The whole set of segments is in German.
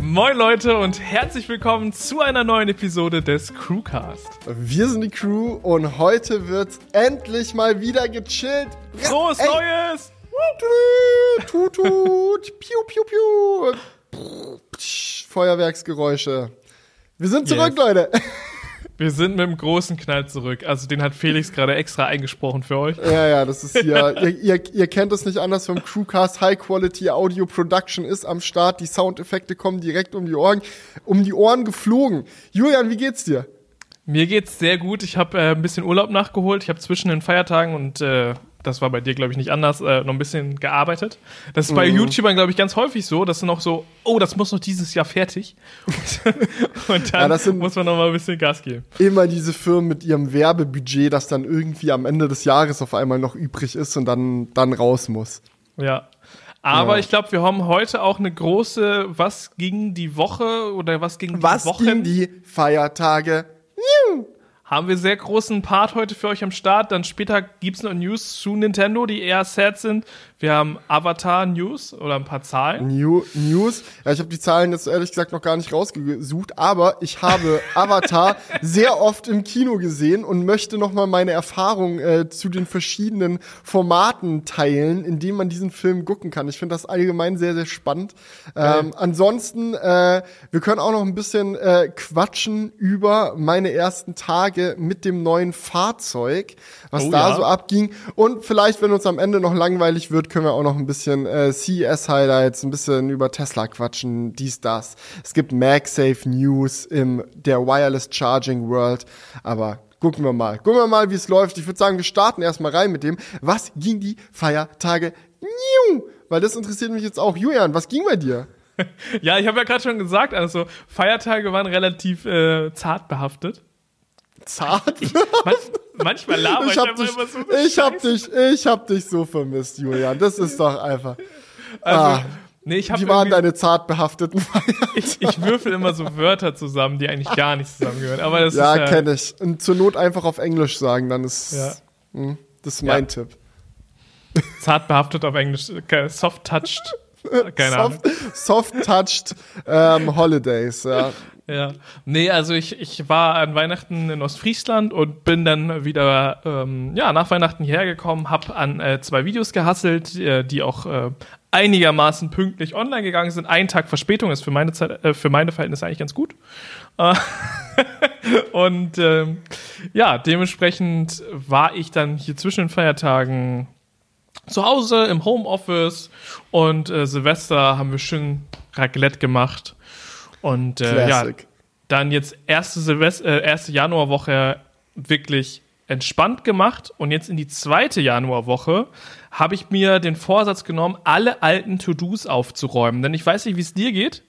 Moin Leute und herzlich willkommen zu einer neuen Episode des Crewcast. Wir sind die Crew und heute wird's endlich mal wieder gechillt. Frohes Ey. Neues! Tut, tut, tut, piu, piu, piu. Feuerwerksgeräusche. Wir sind zurück, Yes. Leute. Wir sind mit dem großen Knall zurück. Also den hat Felix gerade extra eingesprochen für euch. Ja, ja, das ist hier. ihr, ihr, ihr kennt es nicht anders vom Crewcast. High Quality Audio Production ist am Start. Die Soundeffekte kommen direkt um die Ohren, um die Ohren geflogen. Julian, wie geht's dir? Mir geht's sehr gut. Ich habe äh, ein bisschen Urlaub nachgeholt. Ich habe zwischen den Feiertagen und äh, das war bei dir, glaube ich, nicht anders, äh, noch ein bisschen gearbeitet. Das ist bei YouTubern, glaube ich, ganz häufig so, dass sie noch so, oh, das muss noch dieses Jahr fertig. Und, dann Ja, muss man noch mal ein bisschen Gas geben. Immer diese Firmen mit ihrem Werbebudget, das dann irgendwie am Ende des Jahres auf einmal noch übrig ist und dann, dann raus muss. Ja. Aber Ja. ich glaube, wir haben heute auch eine große, was ging die Woche oder was ging Was die Woche? ging die Feiertage? Haben wir sehr großen Part heute für euch am Start. Dann später gibt's noch News zu Nintendo, die eher sad sind. Wir haben Avatar News oder ein paar Zahlen. New, News. Ja, ich habe die Zahlen jetzt ehrlich gesagt noch gar nicht rausgesucht, aber ich habe Avatar sehr oft im Kino gesehen und möchte noch mal meine Erfahrung äh, zu den verschiedenen Formaten teilen, in denen man diesen Film gucken kann. Ich finde das allgemein sehr, sehr spannend. Ähm, ansonsten, äh, wir können auch noch ein bisschen äh, quatschen über meine ersten Tage mit dem neuen Fahrzeug, was Oh da ja. so abging. Und vielleicht, wenn uns am Ende noch langweilig wird, können wir auch noch ein bisschen äh, CES-Highlights, ein bisschen über Tesla quatschen, dies, das. Es gibt MagSafe News im der Wireless Charging World, aber gucken wir mal. Gucken wir mal, wie es läuft. Ich würde sagen, wir starten erstmal rein mit dem, was ging die Feiertage? Niu! Weil das interessiert mich jetzt auch. Julian, was ging bei dir? Ja, ich habe ja gerade schon gesagt, also Feiertage waren relativ äh, zart behaftet. Zart? Man, manchmal laber ich, Ich hab dich, immer so. ich hab dich, ich hab dich so vermisst, Julian. Das ist doch einfach. Also, ah. nee, ich Wie waren deine zart behafteten ich, ich würfel immer so Wörter zusammen, die eigentlich gar nicht zusammengehören. Aber das Ja, ist ja, kenne ich. Und zur Not einfach auf Englisch sagen, dann ist Ja. hm, das ist mein Ja. Tipp. zart behaftet auf Englisch, soft touched. Keine Ahnung. Soft, soft touched ähm, Holidays, ja. Ja. Nee, also ich, ich war an Weihnachten in Ostfriesland und bin dann wieder ähm, ja, nach Weihnachten hierher gekommen, hab an äh, zwei Videos gehasselt, äh, die auch äh, einigermaßen pünktlich online gegangen sind. Ein Tag Verspätung ist für meine Zeit, äh, für meine Verhältnisse eigentlich ganz gut. Äh, und ähm, ja, dementsprechend war ich dann hier zwischen den Feiertagen zu Hause im Homeoffice und äh, Silvester haben wir schön Raclette gemacht. Und äh, ja, dann jetzt erste, Silvester, äh, erste Januarwoche wirklich entspannt gemacht und jetzt in die zweite Januarwoche habe ich mir den Vorsatz genommen, alle alten To-Dos aufzuräumen. Denn ich weiß nicht, wie es dir geht,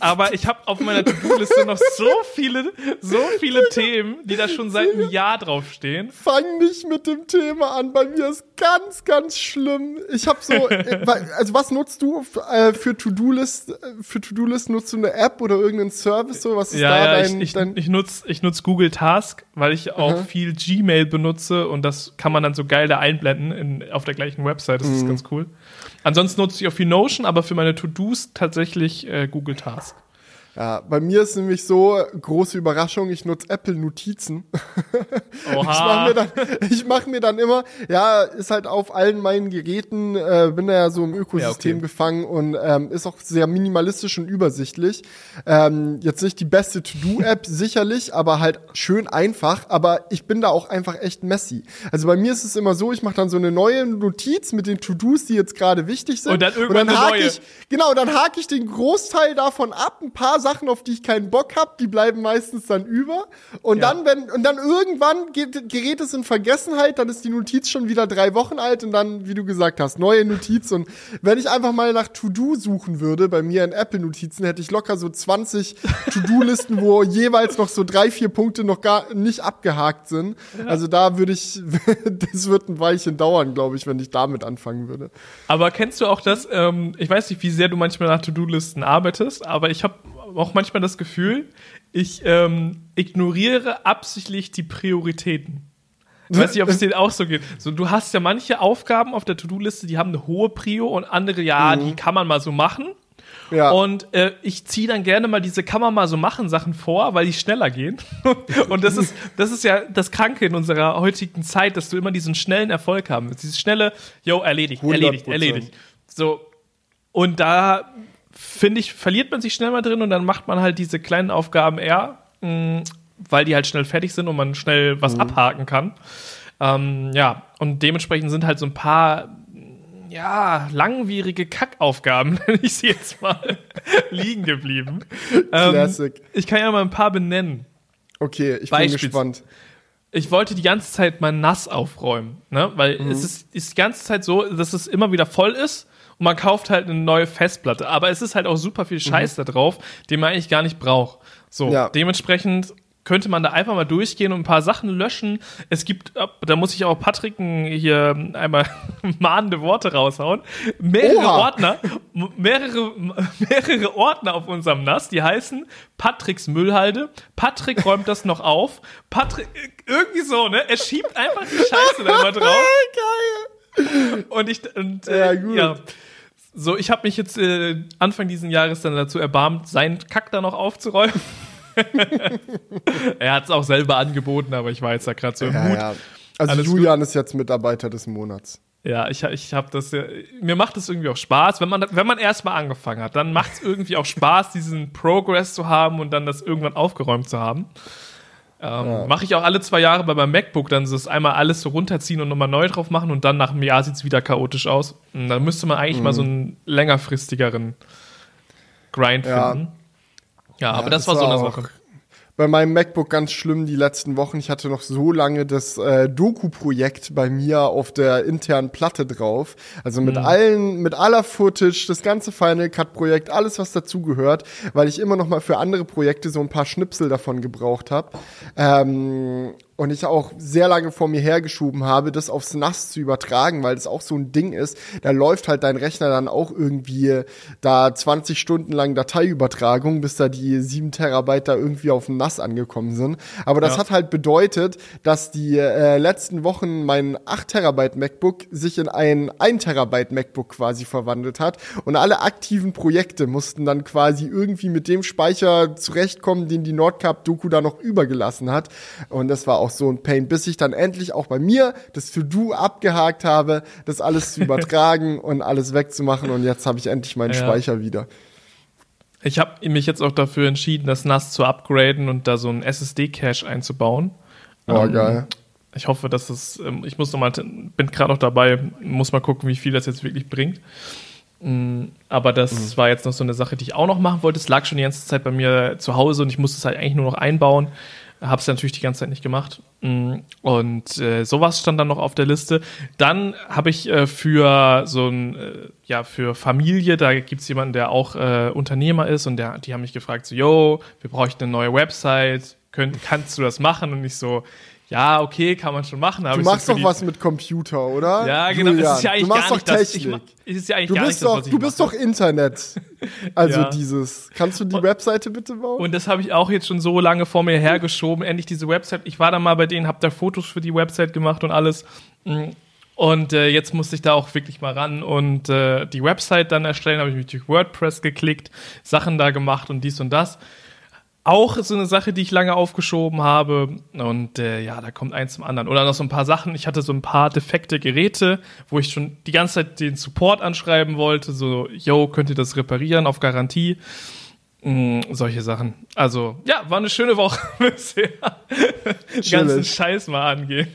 aber ich habe auf meiner To-Do-Liste noch so viele, so viele Themen, die da schon seit einem Jahr draufstehen. Fang nicht mit dem Thema an. Bei mir ist ganz, ganz schlimm. Ich habe so, also was nutzt du äh, für To-Do-List? Für To-Do-List nutzt du eine App oder irgendeinen Service? So was ist Ja, da ja, dein, ich, ich, dein ich nutze ich nutz Google Task, weil ich auch viel Gmail benutze und das kann man dann so geil da einblenden in, auf der gleichen Website. Das Mhm. ist ganz cool. Ansonsten nutze ich auch viel Notion, aber für meine To-Dos tatsächlich äh, Google Task. Ja, bei mir ist nämlich so, große Überraschung, ich nutze Apple Notizen. Ich mache mir, dann, ich mach mir dann immer, ja, ist halt auf allen meinen Geräten, äh, bin da ja so im Ökosystem Ja, okay. gefangen und ähm, ist auch sehr minimalistisch und übersichtlich. Ähm, jetzt nicht die beste To-Do-App, sicherlich, aber halt schön einfach. Aber ich bin da auch einfach echt messy. Also bei mir ist es immer so, ich mache dann so eine neue Notiz mit den To-Dos, die jetzt gerade wichtig sind. Und dann irgendwann eine hake neue. ich, genau, dann hake ich den Großteil davon ab. Ein paar Sachen, auf die ich keinen Bock habe, die bleiben meistens dann über. Und Ja. dann, wenn, und dann irgendwann geht, gerät es in Vergessenheit, dann ist die Notiz schon wieder drei Wochen alt und dann, wie du gesagt hast, neue Notiz. Und wenn ich einfach mal nach To-Do suchen würde, bei mir in Apple-Notizen, hätte ich locker so 20 To-Do-Listen, wo jeweils noch so drei, vier Punkte noch gar nicht abgehakt sind. Also da würde ich, das wird ein Weilchen dauern, glaube ich, wenn ich damit anfangen würde. Aber kennst du auch das, ähm, ich weiß nicht, wie sehr du manchmal nach To-Do-Listen arbeitest, aber ich habe auch manchmal das Gefühl, ich ähm, ignoriere absichtlich die Prioritäten. Ich weiß nicht, ob es dir auch so geht. So, du hast ja manche Aufgaben auf der To-Do-Liste, die haben eine hohe Prio und andere, ja, die kann man mal so machen. Ja. Und äh, ich ziehe dann gerne mal diese kann man mal so machen Sachen vor, weil die schneller gehen. und das ist, das ist ja das Kranke in unserer heutigen Zeit, dass du immer diesen schnellen Erfolg haben willst. Dieses schnelle, yo, erledigt, erledigt, 100%. erledigt. So. Und da finde ich, verliert man sich schnell mal drin und dann macht man halt diese kleinen Aufgaben eher, mh, weil die halt schnell fertig sind und man schnell was abhaken kann. Ähm, ja, und dementsprechend sind halt so ein paar ja, langwierige Kackaufgaben, nenne ich sie jetzt mal, liegen geblieben. Ähm, Classic. ich kann ja mal ein paar benennen. Okay, ich bin Beispiels- gespannt. Ich wollte die ganze Zeit mal nass aufräumen, ne? Weil es ist, ist die ganze Zeit so, dass es immer wieder voll ist und man kauft halt eine neue Festplatte. Aber es ist halt auch super viel Scheiß da drauf, den man eigentlich gar nicht braucht. So, Ja. dementsprechend könnte man da einfach mal durchgehen und ein paar Sachen löschen. Es gibt, da muss ich auch Patrick hier einmal mahnende Worte raushauen. Mehrere Oha. Ordner, mehrere, mehrere Ordner auf unserem NAS, die heißen Patricks Müllhalde. Patrick räumt das noch auf. Patrick, irgendwie so, ne? Er schiebt einfach die Scheiße da immer drauf. Geil. Und ich, und, Ja, äh, gut. ja. So, ich habe mich jetzt äh, Anfang diesen Jahres dann dazu erbarmt, seinen Kack da noch aufzuräumen. er hat es auch selber angeboten, aber ich war jetzt da gerade so im Ja, Mut. ja. Also Alles Julian ist jetzt Mitarbeiter des Monats. Ja, ich, ich habe das ja, mir macht es irgendwie auch Spaß, wenn man, wenn man erstmal angefangen hat, dann macht es irgendwie auch Spaß, diesen Progress zu haben und dann das irgendwann aufgeräumt zu haben. Ähm, Mache ich auch alle zwei Jahre bei meinem MacBook, dann so das einmal alles so runterziehen und nochmal neu drauf machen und dann nach einem Jahr sieht es wieder chaotisch aus. Und dann müsste man eigentlich mal so einen längerfristigeren Grind Ja. finden. Ja, aber Ja, das, war so eine Sache. Bei meinem MacBook ganz schlimm die letzten Wochen. Ich hatte noch so lange das äh, Doku-Projekt bei mir auf der internen Platte drauf. Also mit Mhm. allen, mit aller Footage, das ganze Final Cut-Projekt, alles was dazugehört, weil ich immer noch mal für andere Projekte so ein paar Schnipsel davon gebraucht habe. Ähm, und ich auch sehr lange vor mir hergeschoben habe, das aufs NAS zu übertragen, weil das auch so ein Ding ist. Da läuft halt dein Rechner dann auch irgendwie da 20 Stunden lang Dateiübertragung, bis da die 7 Terabyte da irgendwie auf dem NAS angekommen sind. Aber das Ja. hat halt bedeutet, dass die äh, letzten Wochen mein 8 Terabyte MacBook sich in ein 1 Terabyte MacBook quasi verwandelt hat und alle aktiven Projekte mussten dann quasi irgendwie mit dem Speicher zurechtkommen, den die Nordcup-Doku da noch übergelassen hat. Und das war auch so ein Pain, bis ich dann endlich auch bei mir das To-Do abgehakt habe, das alles zu übertragen und alles wegzumachen. Und jetzt habe ich endlich meinen Ja. Speicher wieder. Ich habe mich jetzt auch dafür entschieden, das NAS zu upgraden und da so einen SSD-Cache einzubauen. Oh, Ähm, geil. Ich hoffe, dass es, ähm, ich muss noch mal, bin gerade noch dabei, muss mal gucken, wie viel das jetzt wirklich bringt. Mm, Aber das Mhm. war jetzt noch so eine Sache, die ich auch noch machen wollte. Es lag schon die ganze Zeit bei mir zu Hause und ich musste es halt eigentlich nur noch einbauen. Habe es natürlich die ganze Zeit nicht gemacht. Mm, Und äh, sowas stand dann noch auf der Liste. Dann habe ich äh, für so ein, äh, ja, für Familie, da gibt es jemanden, der auch äh, Unternehmer ist und der, die haben mich gefragt, so, yo, wir bräuchten eine neue Website, Könnt, kannst du das machen? Und ich so, ja, okay, kann man schon machen. Du machst doch was mit Computer, oder? Ja, genau. Julian, es ist ja eigentlich du machst gar doch nicht das. Ich, Technik. ma- es ist ja eigentlich Du bist das, doch, was ich du bist mache. doch Internet. Also Ja. dieses. Kannst du die Webseite bitte bauen? Und das habe ich auch jetzt schon so lange vor mir hergeschoben. Endlich diese Website. Ich war da mal bei denen, habe da Fotos für die Website gemacht und alles. Mm. Und äh, jetzt musste ich da auch wirklich mal ran und äh, die Website dann erstellen. Habe ich mich durch WordPress geklickt, Sachen da gemacht und dies und das. Auch so eine Sache, die ich lange aufgeschoben habe. Und äh, ja, da kommt eins zum anderen. Oder noch so ein paar Sachen. Ich hatte so ein paar defekte Geräte, wo ich schon die ganze Zeit den Support anschreiben wollte. So, yo, könnt ihr das reparieren auf Garantie? Mm, solche Sachen. Also, ja, war eine schöne Woche bisher. Den ganzen. Scheiß mal angehen.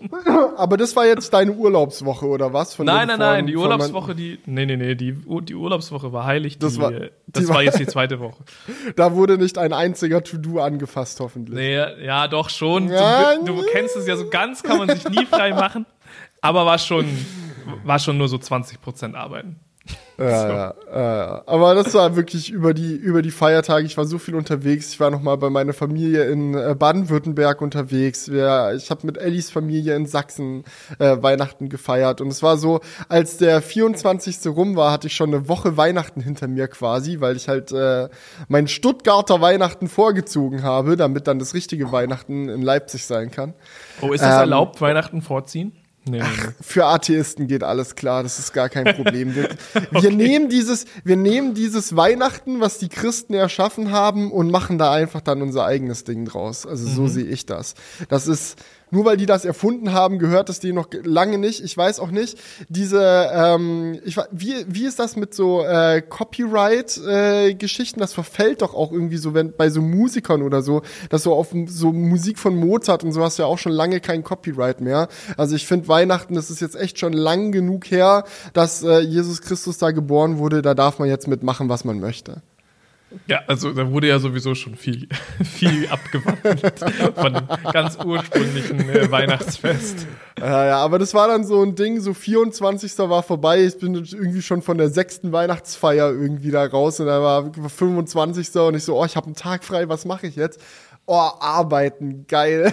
Aber das war jetzt deine Urlaubswoche, oder was? Von Nein, nein, nein, von- die Urlaubswoche, die. Nee, nee, nee, die, die Urlaubswoche war heilig. Die, Das war- das die war war- jetzt die zweite Woche. Da wurde nicht ein einziger To-Do angefasst, hoffentlich. Nee, ja, doch schon. Ja, du, du kennst es ja so ganz, kann man sich nie frei machen. Aber war schon, war schon nur so 20% arbeiten. Ja, ja, ja. Aber das war wirklich über die, über die Feiertage. Ich war so viel unterwegs. Ich war noch mal bei meiner Familie in äh, Baden-Württemberg unterwegs. Ich habe mit Ellis Familie in Sachsen äh, Weihnachten gefeiert. Und es war so, als der 24. rum war, hatte ich schon eine Woche Weihnachten hinter mir quasi, weil ich halt äh, mein Stuttgarter Weihnachten vorgezogen habe, damit dann das richtige Weihnachten in Leipzig sein kann. Oh, ist das Ähm, erlaubt, Weihnachten vorziehen? Nee, Ach, für Atheisten geht alles klar, das ist gar kein Problem. Wir, wir nehmen dieses, wir nehmen dieses Weihnachten, was die Christen erschaffen haben, und machen da einfach dann unser eigenes Ding draus. Also so sehe ich das. Das ist, nur weil die das erfunden haben, gehört es denen noch lange nicht. Ich weiß auch nicht, diese, ähm, ich, wie, wie ist das mit so äh, Copyright-Geschichten? das verfällt doch auch irgendwie so, wenn bei so Musikern oder so, dass so auf so Musik von Mozart und so hast du ja auch schon lange kein Copyright mehr. Also ich finde Weihnachten, das ist jetzt echt schon lang genug her, dass äh, Jesus Christus da geboren wurde. Da darf man jetzt mitmachen, was man möchte. Ja, also da wurde ja sowieso schon viel, viel abgewandelt von dem ganz ursprünglichen äh, Weihnachtsfest. Ja, ja, aber das war dann so ein Ding, so 24. war vorbei, ich bin irgendwie schon von der sechsten Weihnachtsfeier irgendwie da raus und da war 25. und ich so, oh, ich habe einen Tag frei, was mache ich jetzt? Oh, arbeiten, geil.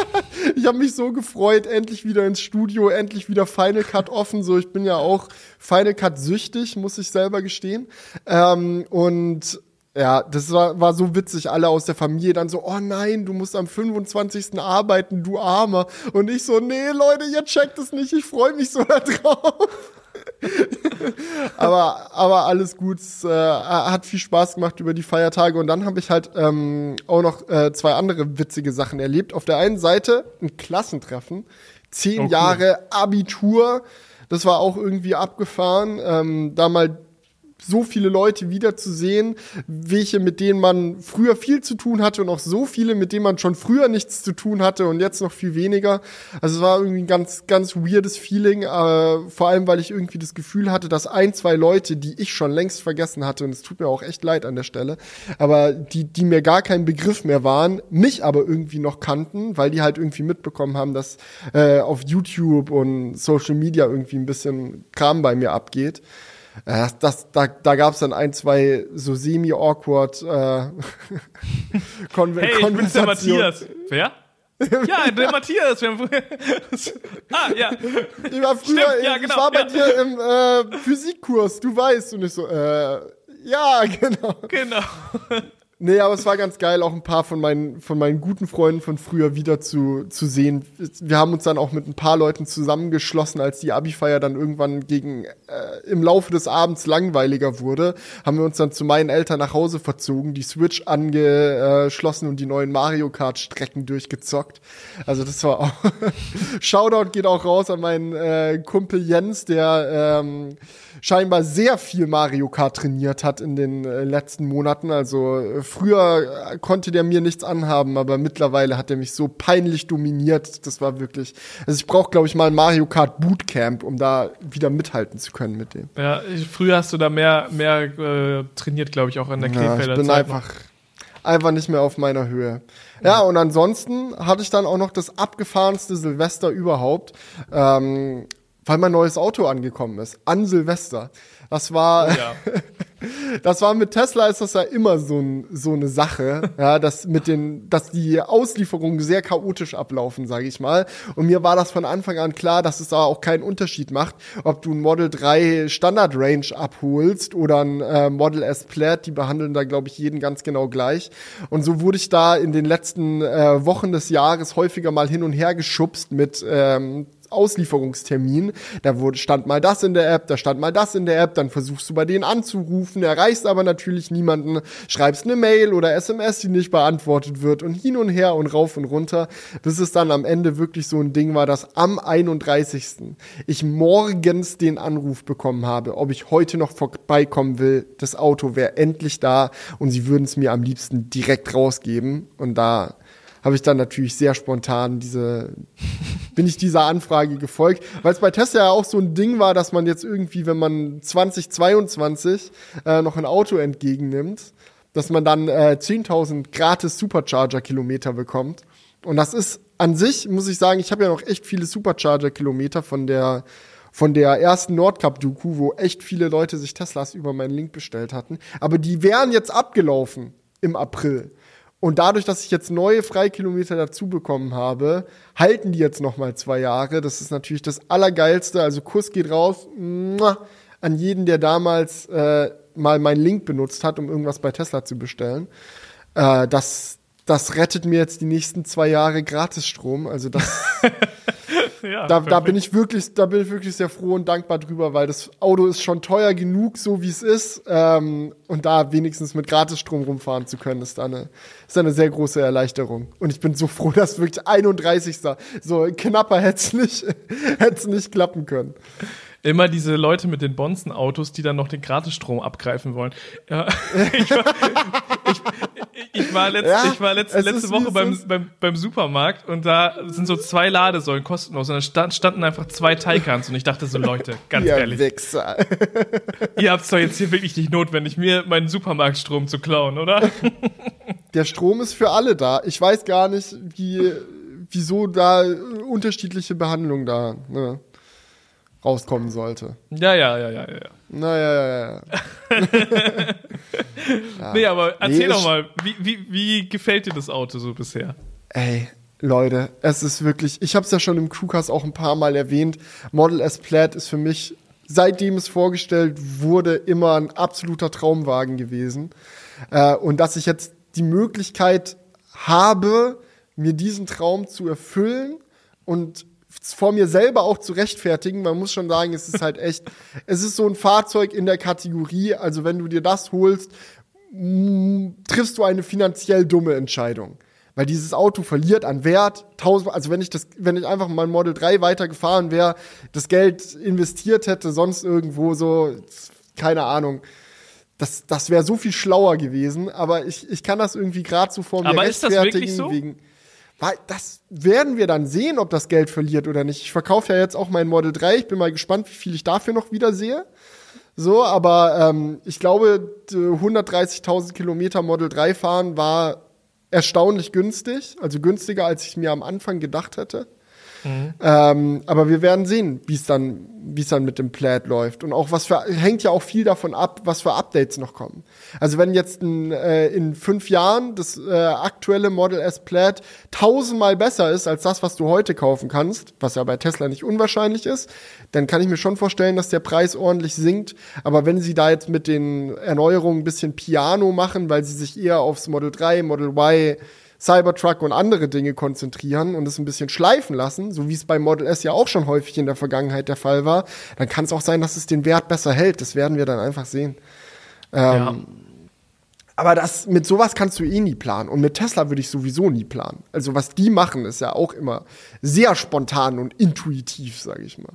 ich habe mich so gefreut, endlich wieder ins Studio, endlich wieder Final Cut offen. So, ich bin ja auch Final Cut süchtig, muss ich selber gestehen. Ähm, und ja, das war, war so witzig, alle aus der Familie dann so, oh nein, du musst am 25. arbeiten, du Armer. Und ich so, nee, Leute, ihr checkt es nicht, ich freue mich so da drauf. aber, aber alles gut, es äh, hat viel Spaß gemacht über die Feiertage. Und dann habe ich halt ähm, auch noch äh, zwei andere witzige Sachen erlebt. Auf der einen Seite ein Klassentreffen, zehn cool. Jahre Abitur, das war auch irgendwie abgefahren. Ähm, da mal so viele Leute wiederzusehen, welche, mit denen man früher viel zu tun hatte und auch so viele, mit denen man schon früher nichts zu tun hatte und jetzt noch viel weniger. Also es war irgendwie ein ganz, ganz weirdes Feeling, äh, vor allem, weil ich irgendwie das Gefühl hatte, dass ein, zwei Leute, die ich schon längst vergessen hatte, und es tut mir auch echt leid an der Stelle, aber die, die mir gar kein Begriff mehr waren, mich aber irgendwie noch kannten, weil die halt irgendwie mitbekommen haben, dass äh, auf YouTube und Social Media irgendwie ein bisschen Kram bei mir abgeht. Äh, Das, das, da da gab es dann ein, zwei so semi-awkward äh, Kon Hey, ich bin's der. Matthias. Wer? Ja, der Matthias. Ah, ja. Ich war früher, Stimmt, ja, ich genau, war bei ja. dir im äh, Physikkurs, du weißt. Und ich so, äh, ja, genau. Genau. Nee, aber es war ganz geil, auch ein paar von meinen, von meinen guten Freunden von früher wieder zu, zu sehen. Wir haben uns dann auch mit ein paar Leuten zusammengeschlossen, als die Abi-Feier dann irgendwann gegen, äh, im Laufe des Abends langweiliger wurde, haben wir uns dann zu meinen Eltern nach Hause verzogen, die Switch angeschlossen und die neuen Mario Kart Strecken durchgezockt. Also das war auch, Shoutout geht auch raus an meinen äh, Kumpel Jens, der, ähm, scheinbar sehr viel Mario Kart trainiert hat in den äh, letzten Monaten. Also äh, früher äh, konnte der mir nichts anhaben, aber mittlerweile hat er mich so peinlich dominiert. Das war wirklich. Also ich brauche, glaube ich, mal ein Mario Kart Bootcamp, um da wieder mithalten zu können mit dem. Ja, ich, früher hast du da mehr, mehr äh, trainiert, glaube ich, auch in der Ja, ich bin Zeit noch. einfach, einfach nicht mehr auf meiner Höhe. Ja, und ansonsten hatte ich dann auch noch das abgefahrenste Silvester überhaupt, ähm, weil mein neues Auto angekommen ist. An Silvester. Das war, Ja. das war mit Tesla ist das ja immer so, ein, so eine Sache, ja, dass mit den, dass die Auslieferungen sehr chaotisch ablaufen, sage ich mal. Und mir war das von Anfang an klar, dass es da auch keinen Unterschied macht, ob du ein Model 3 Standard Range abholst oder ein äh, Model S Plaid. Die behandeln da, glaube ich, jeden ganz genau gleich. Und so wurde ich da in den letzten äh, Wochen des Jahres häufiger mal hin und her geschubst mit ähm, Auslieferungstermin. Da wurde, stand mal das in der App, da stand mal das in der App, dann versuchst du bei denen anzurufen, erreichst aber natürlich niemanden, schreibst eine Mail oder SMS, die nicht beantwortet wird und hin und her und rauf und runter, bis es dann am Ende wirklich so ein Ding war, dass am 31. ich morgens den Anruf bekommen habe, ob ich heute noch vorbeikommen will. Das Auto wäre endlich da und sie würden es mir am liebsten direkt rausgeben und da habe ich dann natürlich sehr spontan diese, bin ich dieser Anfrage gefolgt, weil es bei Tesla ja auch so ein Ding war, dass man jetzt irgendwie, wenn man 2022 äh, noch ein Auto entgegennimmt, dass man dann äh, 10.000 gratis Supercharger-Kilometer bekommt. Und das ist an sich, muss ich sagen, ich habe ja noch echt viele Supercharger-Kilometer von der von der ersten Nordcup-Doku, wo echt viele Leute sich Teslas über meinen Link bestellt hatten. Aber die wären jetzt abgelaufen im April. Und dadurch, dass ich jetzt neue Freikilometer dazu bekommen habe, halten die jetzt noch mal zwei Jahre. Das ist natürlich das Allergeilste. Also Kuss geht raus an jeden, der damals äh, mal meinen Link benutzt hat, um irgendwas bei Tesla zu bestellen. Äh, das, das rettet mir jetzt die nächsten zwei Jahre Gratisstrom. Also das, Ja, da, da bin ich wirklich, da bin ich wirklich sehr froh und dankbar drüber, weil das Auto ist schon teuer genug, so wie es ist. Ähm, und da wenigstens mit Gratisstrom rumfahren zu können, ist eine, ist eine sehr große Erleichterung. Und ich bin so froh, dass wirklich 31. So knapper hätte es nicht, hätte es nicht klappen können. Immer diese Leute mit den Bonzen-Autos, die dann noch den Gratisstrom abgreifen wollen. Ja, ich, war, ich, ich war, letzt, Ja, ich war letzte wie Woche beim, beim, beim Supermarkt und da sind so zwei Ladesäulen kostenlos und da stand, standen einfach zwei Taycans und ich dachte so, Leute, ganz Ihr ehrlich, Wichser. ihr habt es doch jetzt hier wirklich nicht notwendig, mir meinen Supermarktstrom zu klauen, oder? Der Strom ist für alle da. Ich weiß gar nicht, wie, wieso da unterschiedliche Behandlung da ne, rauskommen sollte. Ja, ja, ja, ja, ja. ja. Naja, ja, ja, ja. Nee, aber erzähl Nee, doch mal, wie, wie, wie gefällt dir das Auto so bisher? Ey, Leute, es ist wirklich, ich habe es ja schon im Crewcast auch ein paar Mal erwähnt, Model S Plaid ist für mich, seitdem es vorgestellt wurde, immer ein absoluter Traumwagen gewesen. Äh, und dass ich jetzt die Möglichkeit habe, mir diesen Traum zu erfüllen und vor mir selber auch zu rechtfertigen. Man muss schon sagen, es ist halt echt, es ist so ein Fahrzeug in der Kategorie, also wenn du dir das holst, mm, triffst du eine finanziell dumme Entscheidung. Weil dieses Auto verliert an Wert, tausend, also wenn ich das, wenn ich einfach mal Model 3 weitergefahren wäre, das Geld investiert hätte, sonst irgendwo so, keine Ahnung, das, das wäre so viel schlauer gewesen, aber ich, ich kann das irgendwie gerade so vor mir Aber ist das rechtfertigen. wirklich so? Wegen, weil das werden wir dann sehen, ob das Geld verliert oder nicht. Ich verkaufe ja jetzt auch mein Model 3. Ich bin mal gespannt, wie viel ich dafür noch wieder sehe. So, aber ähm, ich glaube, d- 130.000 Kilometer Model 3 fahren war erstaunlich günstig. Also günstiger, als ich mir am Anfang gedacht hätte. Ähm, aber wir werden sehen, wie es dann, wie es dann mit dem Plaid läuft. Und auch was für, hängt ja auch viel davon ab, was für Updates noch kommen. Also wenn jetzt ein, äh, in fünf Jahren das äh, aktuelle Model S Plaid tausendmal besser ist als das, was du heute kaufen kannst, was ja bei Tesla nicht unwahrscheinlich ist, dann kann ich mir schon vorstellen, dass der Preis ordentlich sinkt. Aber wenn sie da jetzt mit den Erneuerungen ein bisschen Piano machen, weil sie sich eher aufs Model 3, Model Y, Cybertruck und andere Dinge konzentrieren und es ein bisschen schleifen lassen, so wie es bei Model S ja auch schon häufig in der Vergangenheit der Fall war, dann kann es auch sein, dass es den Wert besser hält. Das werden wir dann einfach sehen. ja. Aber das, mit sowas kannst du eh nie planen. Und mit Tesla würde ich sowieso nie planen. Also was die machen, ist ja auch immer sehr spontan und intuitiv, sage ich mal.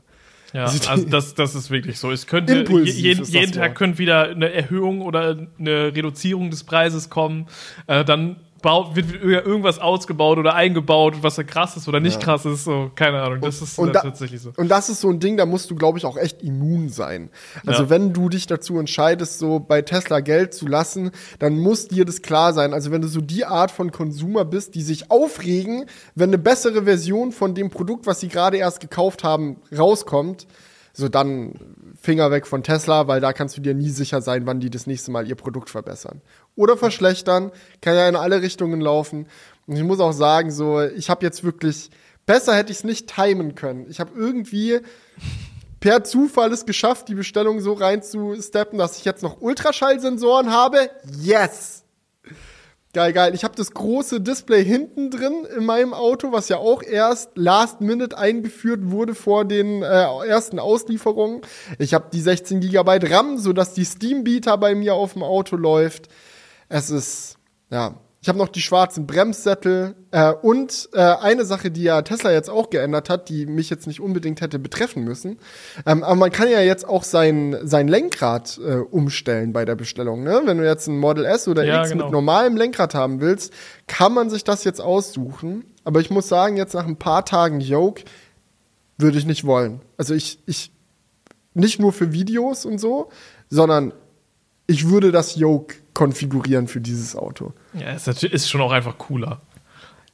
Ja, Also also das, das ist wirklich so. Es könnte Impulsiv je- jeden, jeden Tag könnte wieder eine Erhöhung oder eine Reduzierung des Preises kommen. Äh, dann wird irgendwas ausgebaut oder eingebaut, was da krass ist oder nicht krass ist. So, keine Ahnung. Das ist und, da, tatsächlich so. und das ist so ein Ding, da musst du, glaube ich, auch echt immun sein. Also Ja. wenn du dich dazu entscheidest, so bei Tesla Geld zu lassen, dann muss dir das klar sein. Also wenn du so die Art von Konsumer bist, die sich aufregen, wenn eine bessere Version von dem Produkt, was sie gerade erst gekauft haben, rauskommt, so dann Finger weg von Tesla, weil da kannst du dir nie sicher sein, wann die das nächste Mal ihr Produkt verbessern. Oder verschlechtern, kann ja in alle Richtungen laufen. Und ich muss auch sagen, so, ich habe jetzt wirklich, besser hätte ich es nicht timen können. Ich habe irgendwie per Zufall es geschafft, die Bestellung so reinzusteppen, dass ich jetzt noch Ultraschallsensoren habe. Yes! Geil, geil. Ich habe das große Display hinten drin in meinem Auto, was ja auch erst last minute eingeführt wurde vor den äh, ersten Auslieferungen. Ich habe die 16 GB RAM, sodass die Steam Beta bei mir auf dem Auto läuft. Es ist, ja. Ich habe noch die schwarzen Bremssättel äh, und äh, eine Sache, die ja Tesla jetzt auch geändert hat, die mich jetzt nicht unbedingt hätte betreffen müssen. Ähm, aber man kann ja jetzt auch sein, sein Lenkrad äh, umstellen bei der Bestellung. Ne? Wenn du jetzt ein Model S oder Ja, X genau. mit normalem Lenkrad haben willst, kann man sich das jetzt aussuchen. Aber ich muss sagen, jetzt nach ein paar Tagen Yoke würde ich nicht wollen. Also ich, ich, nicht nur für Videos und so, sondern ich würde das Yoke konfigurieren für dieses Auto. Ja, ist, natürlich- ist schon auch einfach cooler.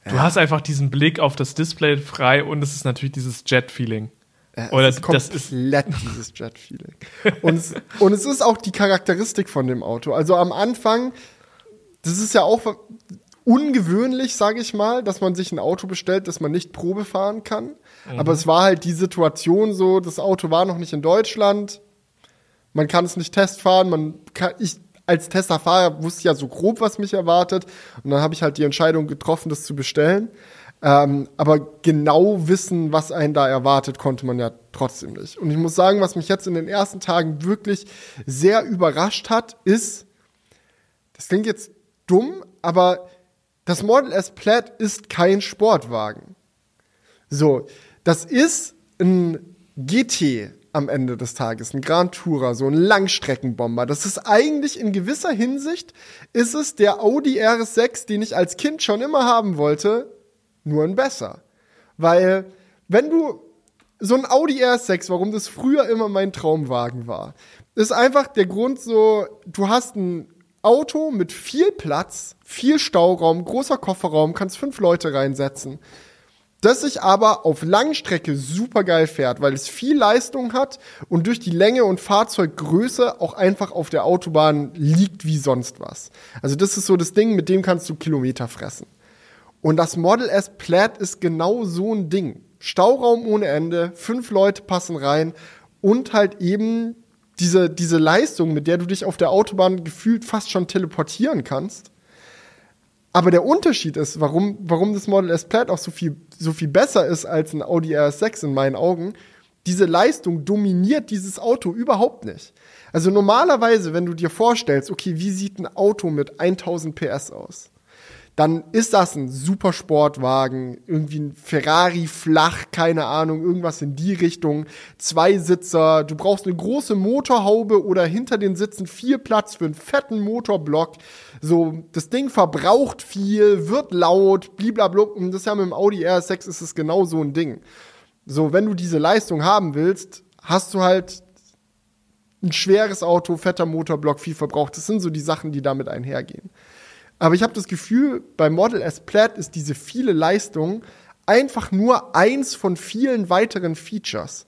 Du hast einfach diesen Blick auf das Display frei und es ist natürlich dieses Jet-Feeling. Ja, Oder es ist das ist komplett dieses Jet-Feeling. Und, es- und es ist auch die Charakteristik von dem Auto. Also am Anfang, das ist ja auch ungewöhnlich, sage ich mal, dass man sich ein Auto bestellt, das man nicht Probe fahren kann. Aber es war halt die Situation so, das Auto war noch nicht in Deutschland, man kann es nicht testfahren, man kann, ich als Tesla-Fahrer wusste ja so grob, was mich erwartet. Und dann habe ich halt die Entscheidung getroffen, das zu bestellen. Ähm, aber genau wissen, was einen da erwartet, konnte man ja trotzdem nicht. Und ich muss sagen, was mich jetzt in den ersten Tagen wirklich sehr überrascht hat, ist, das klingt jetzt dumm, aber das Model S Plaid ist kein Sportwagen. So, das ist ein GT am Ende des Tages, ein Grand Tourer, so ein Langstreckenbomber. Das ist eigentlich in gewisser Hinsicht ist es der Audi RS6, den ich als Kind schon immer haben wollte, nur ein besser. Weil, wenn du so ein Audi RS6, warum das früher immer mein Traumwagen war, ist einfach der Grund so, du hast ein Auto mit viel Platz, viel Stauraum, großer Kofferraum, kannst fünf Leute reinsetzen. Das sich aber auf Langstrecke super geil fährt, weil es viel Leistung hat und durch die Länge und Fahrzeuggröße auch einfach auf der Autobahn liegt wie sonst was. Also das ist so das Ding, mit dem kannst du Kilometer fressen. Und das Model S Plaid ist genau so ein Ding. Stauraum ohne Ende, fünf Leute passen rein und halt eben diese, diese Leistung, mit der du dich auf der Autobahn gefühlt fast schon teleportieren kannst. Aber der Unterschied ist, warum, warum das Model S Plaid auch so viel, so viel besser ist als ein Audi RS6 in meinen Augen, diese Leistung dominiert dieses Auto überhaupt nicht. Also normalerweise, wenn du dir vorstellst, okay, wie sieht ein Auto mit 1000 PS aus? Dann ist das ein super Sportwagen, irgendwie ein Ferrari flach, keine Ahnung, irgendwas in die Richtung, zwei Sitzer, du brauchst eine große Motorhaube oder hinter den Sitzen viel Platz für einen fetten Motorblock. So, das Ding verbraucht viel, wird laut, blablabla. Und das ja mit dem Audi RS6 ist es genau so ein Ding. So, wenn du diese Leistung haben willst, hast du halt ein schweres Auto, fetter Motorblock, viel verbraucht. Das sind so die Sachen, die damit einhergehen. Aber ich habe das Gefühl, bei Model S Plaid ist diese viele Leistung einfach nur eins von vielen weiteren Features.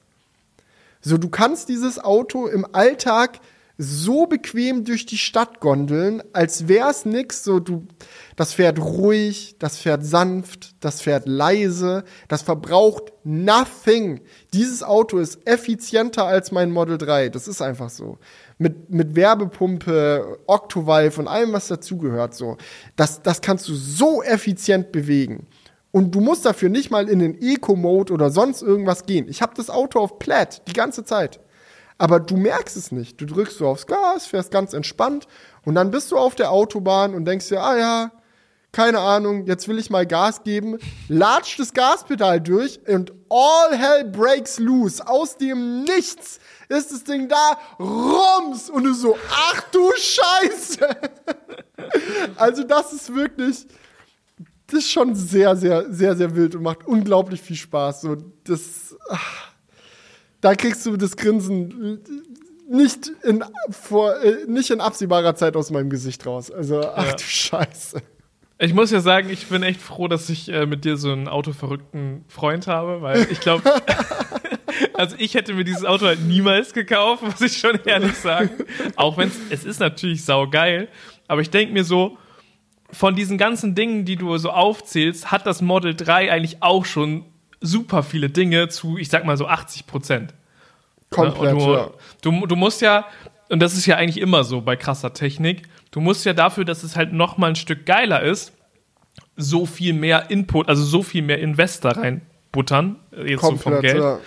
So, du kannst dieses Auto im Alltag so bequem durch die Stadt gondeln, als wär's nix. So, du, das fährt ruhig, das fährt sanft, das fährt leise, das verbraucht nothing. Dieses Auto ist effizienter als mein Model 3. Das ist einfach so mit, mit Werbepumpe, Octovalve und allem, was dazugehört, so. Das, das kannst du so effizient bewegen. Und du musst dafür nicht mal in den Eco-Mode oder sonst irgendwas gehen. Ich habe das Auto auf Platt die ganze Zeit. Aber du merkst es nicht. Du drückst so aufs Gas, fährst ganz entspannt und dann bist du auf der Autobahn und denkst dir, ah ja, keine Ahnung, jetzt will ich mal Gas geben, latscht das Gaspedal durch und all hell breaks loose. Aus dem Nichts ist das Ding da, rums und du so, ach du Scheiße. also das ist wirklich, das ist schon sehr, sehr, sehr, sehr wild und macht unglaublich viel Spaß. So, das, ach, da kriegst du das Grinsen nicht in, vor, äh, nicht in absehbarer Zeit aus meinem Gesicht raus. Also, ach ja. du Scheiße. Ich muss ja sagen, ich bin echt froh, dass ich äh, mit dir so einen autoverrückten Freund habe, weil ich glaube, also ich hätte mir dieses Auto halt niemals gekauft, muss ich schon ehrlich sagen. Auch wenn es ist natürlich saugeil, aber ich denke mir so, von diesen ganzen Dingen, die du so aufzählst, hat das Model 3 eigentlich auch schon super viele Dinge zu, ich sag mal so 80 Prozent. Komplett, du, ja. du, du musst ja, und das ist ja eigentlich immer so bei krasser Technik, du musst ja dafür, dass es halt noch mal ein Stück geiler ist, so viel mehr Input, also so viel mehr Investor reinbuttern, jetzt Komplett, so vom Geld. Ja.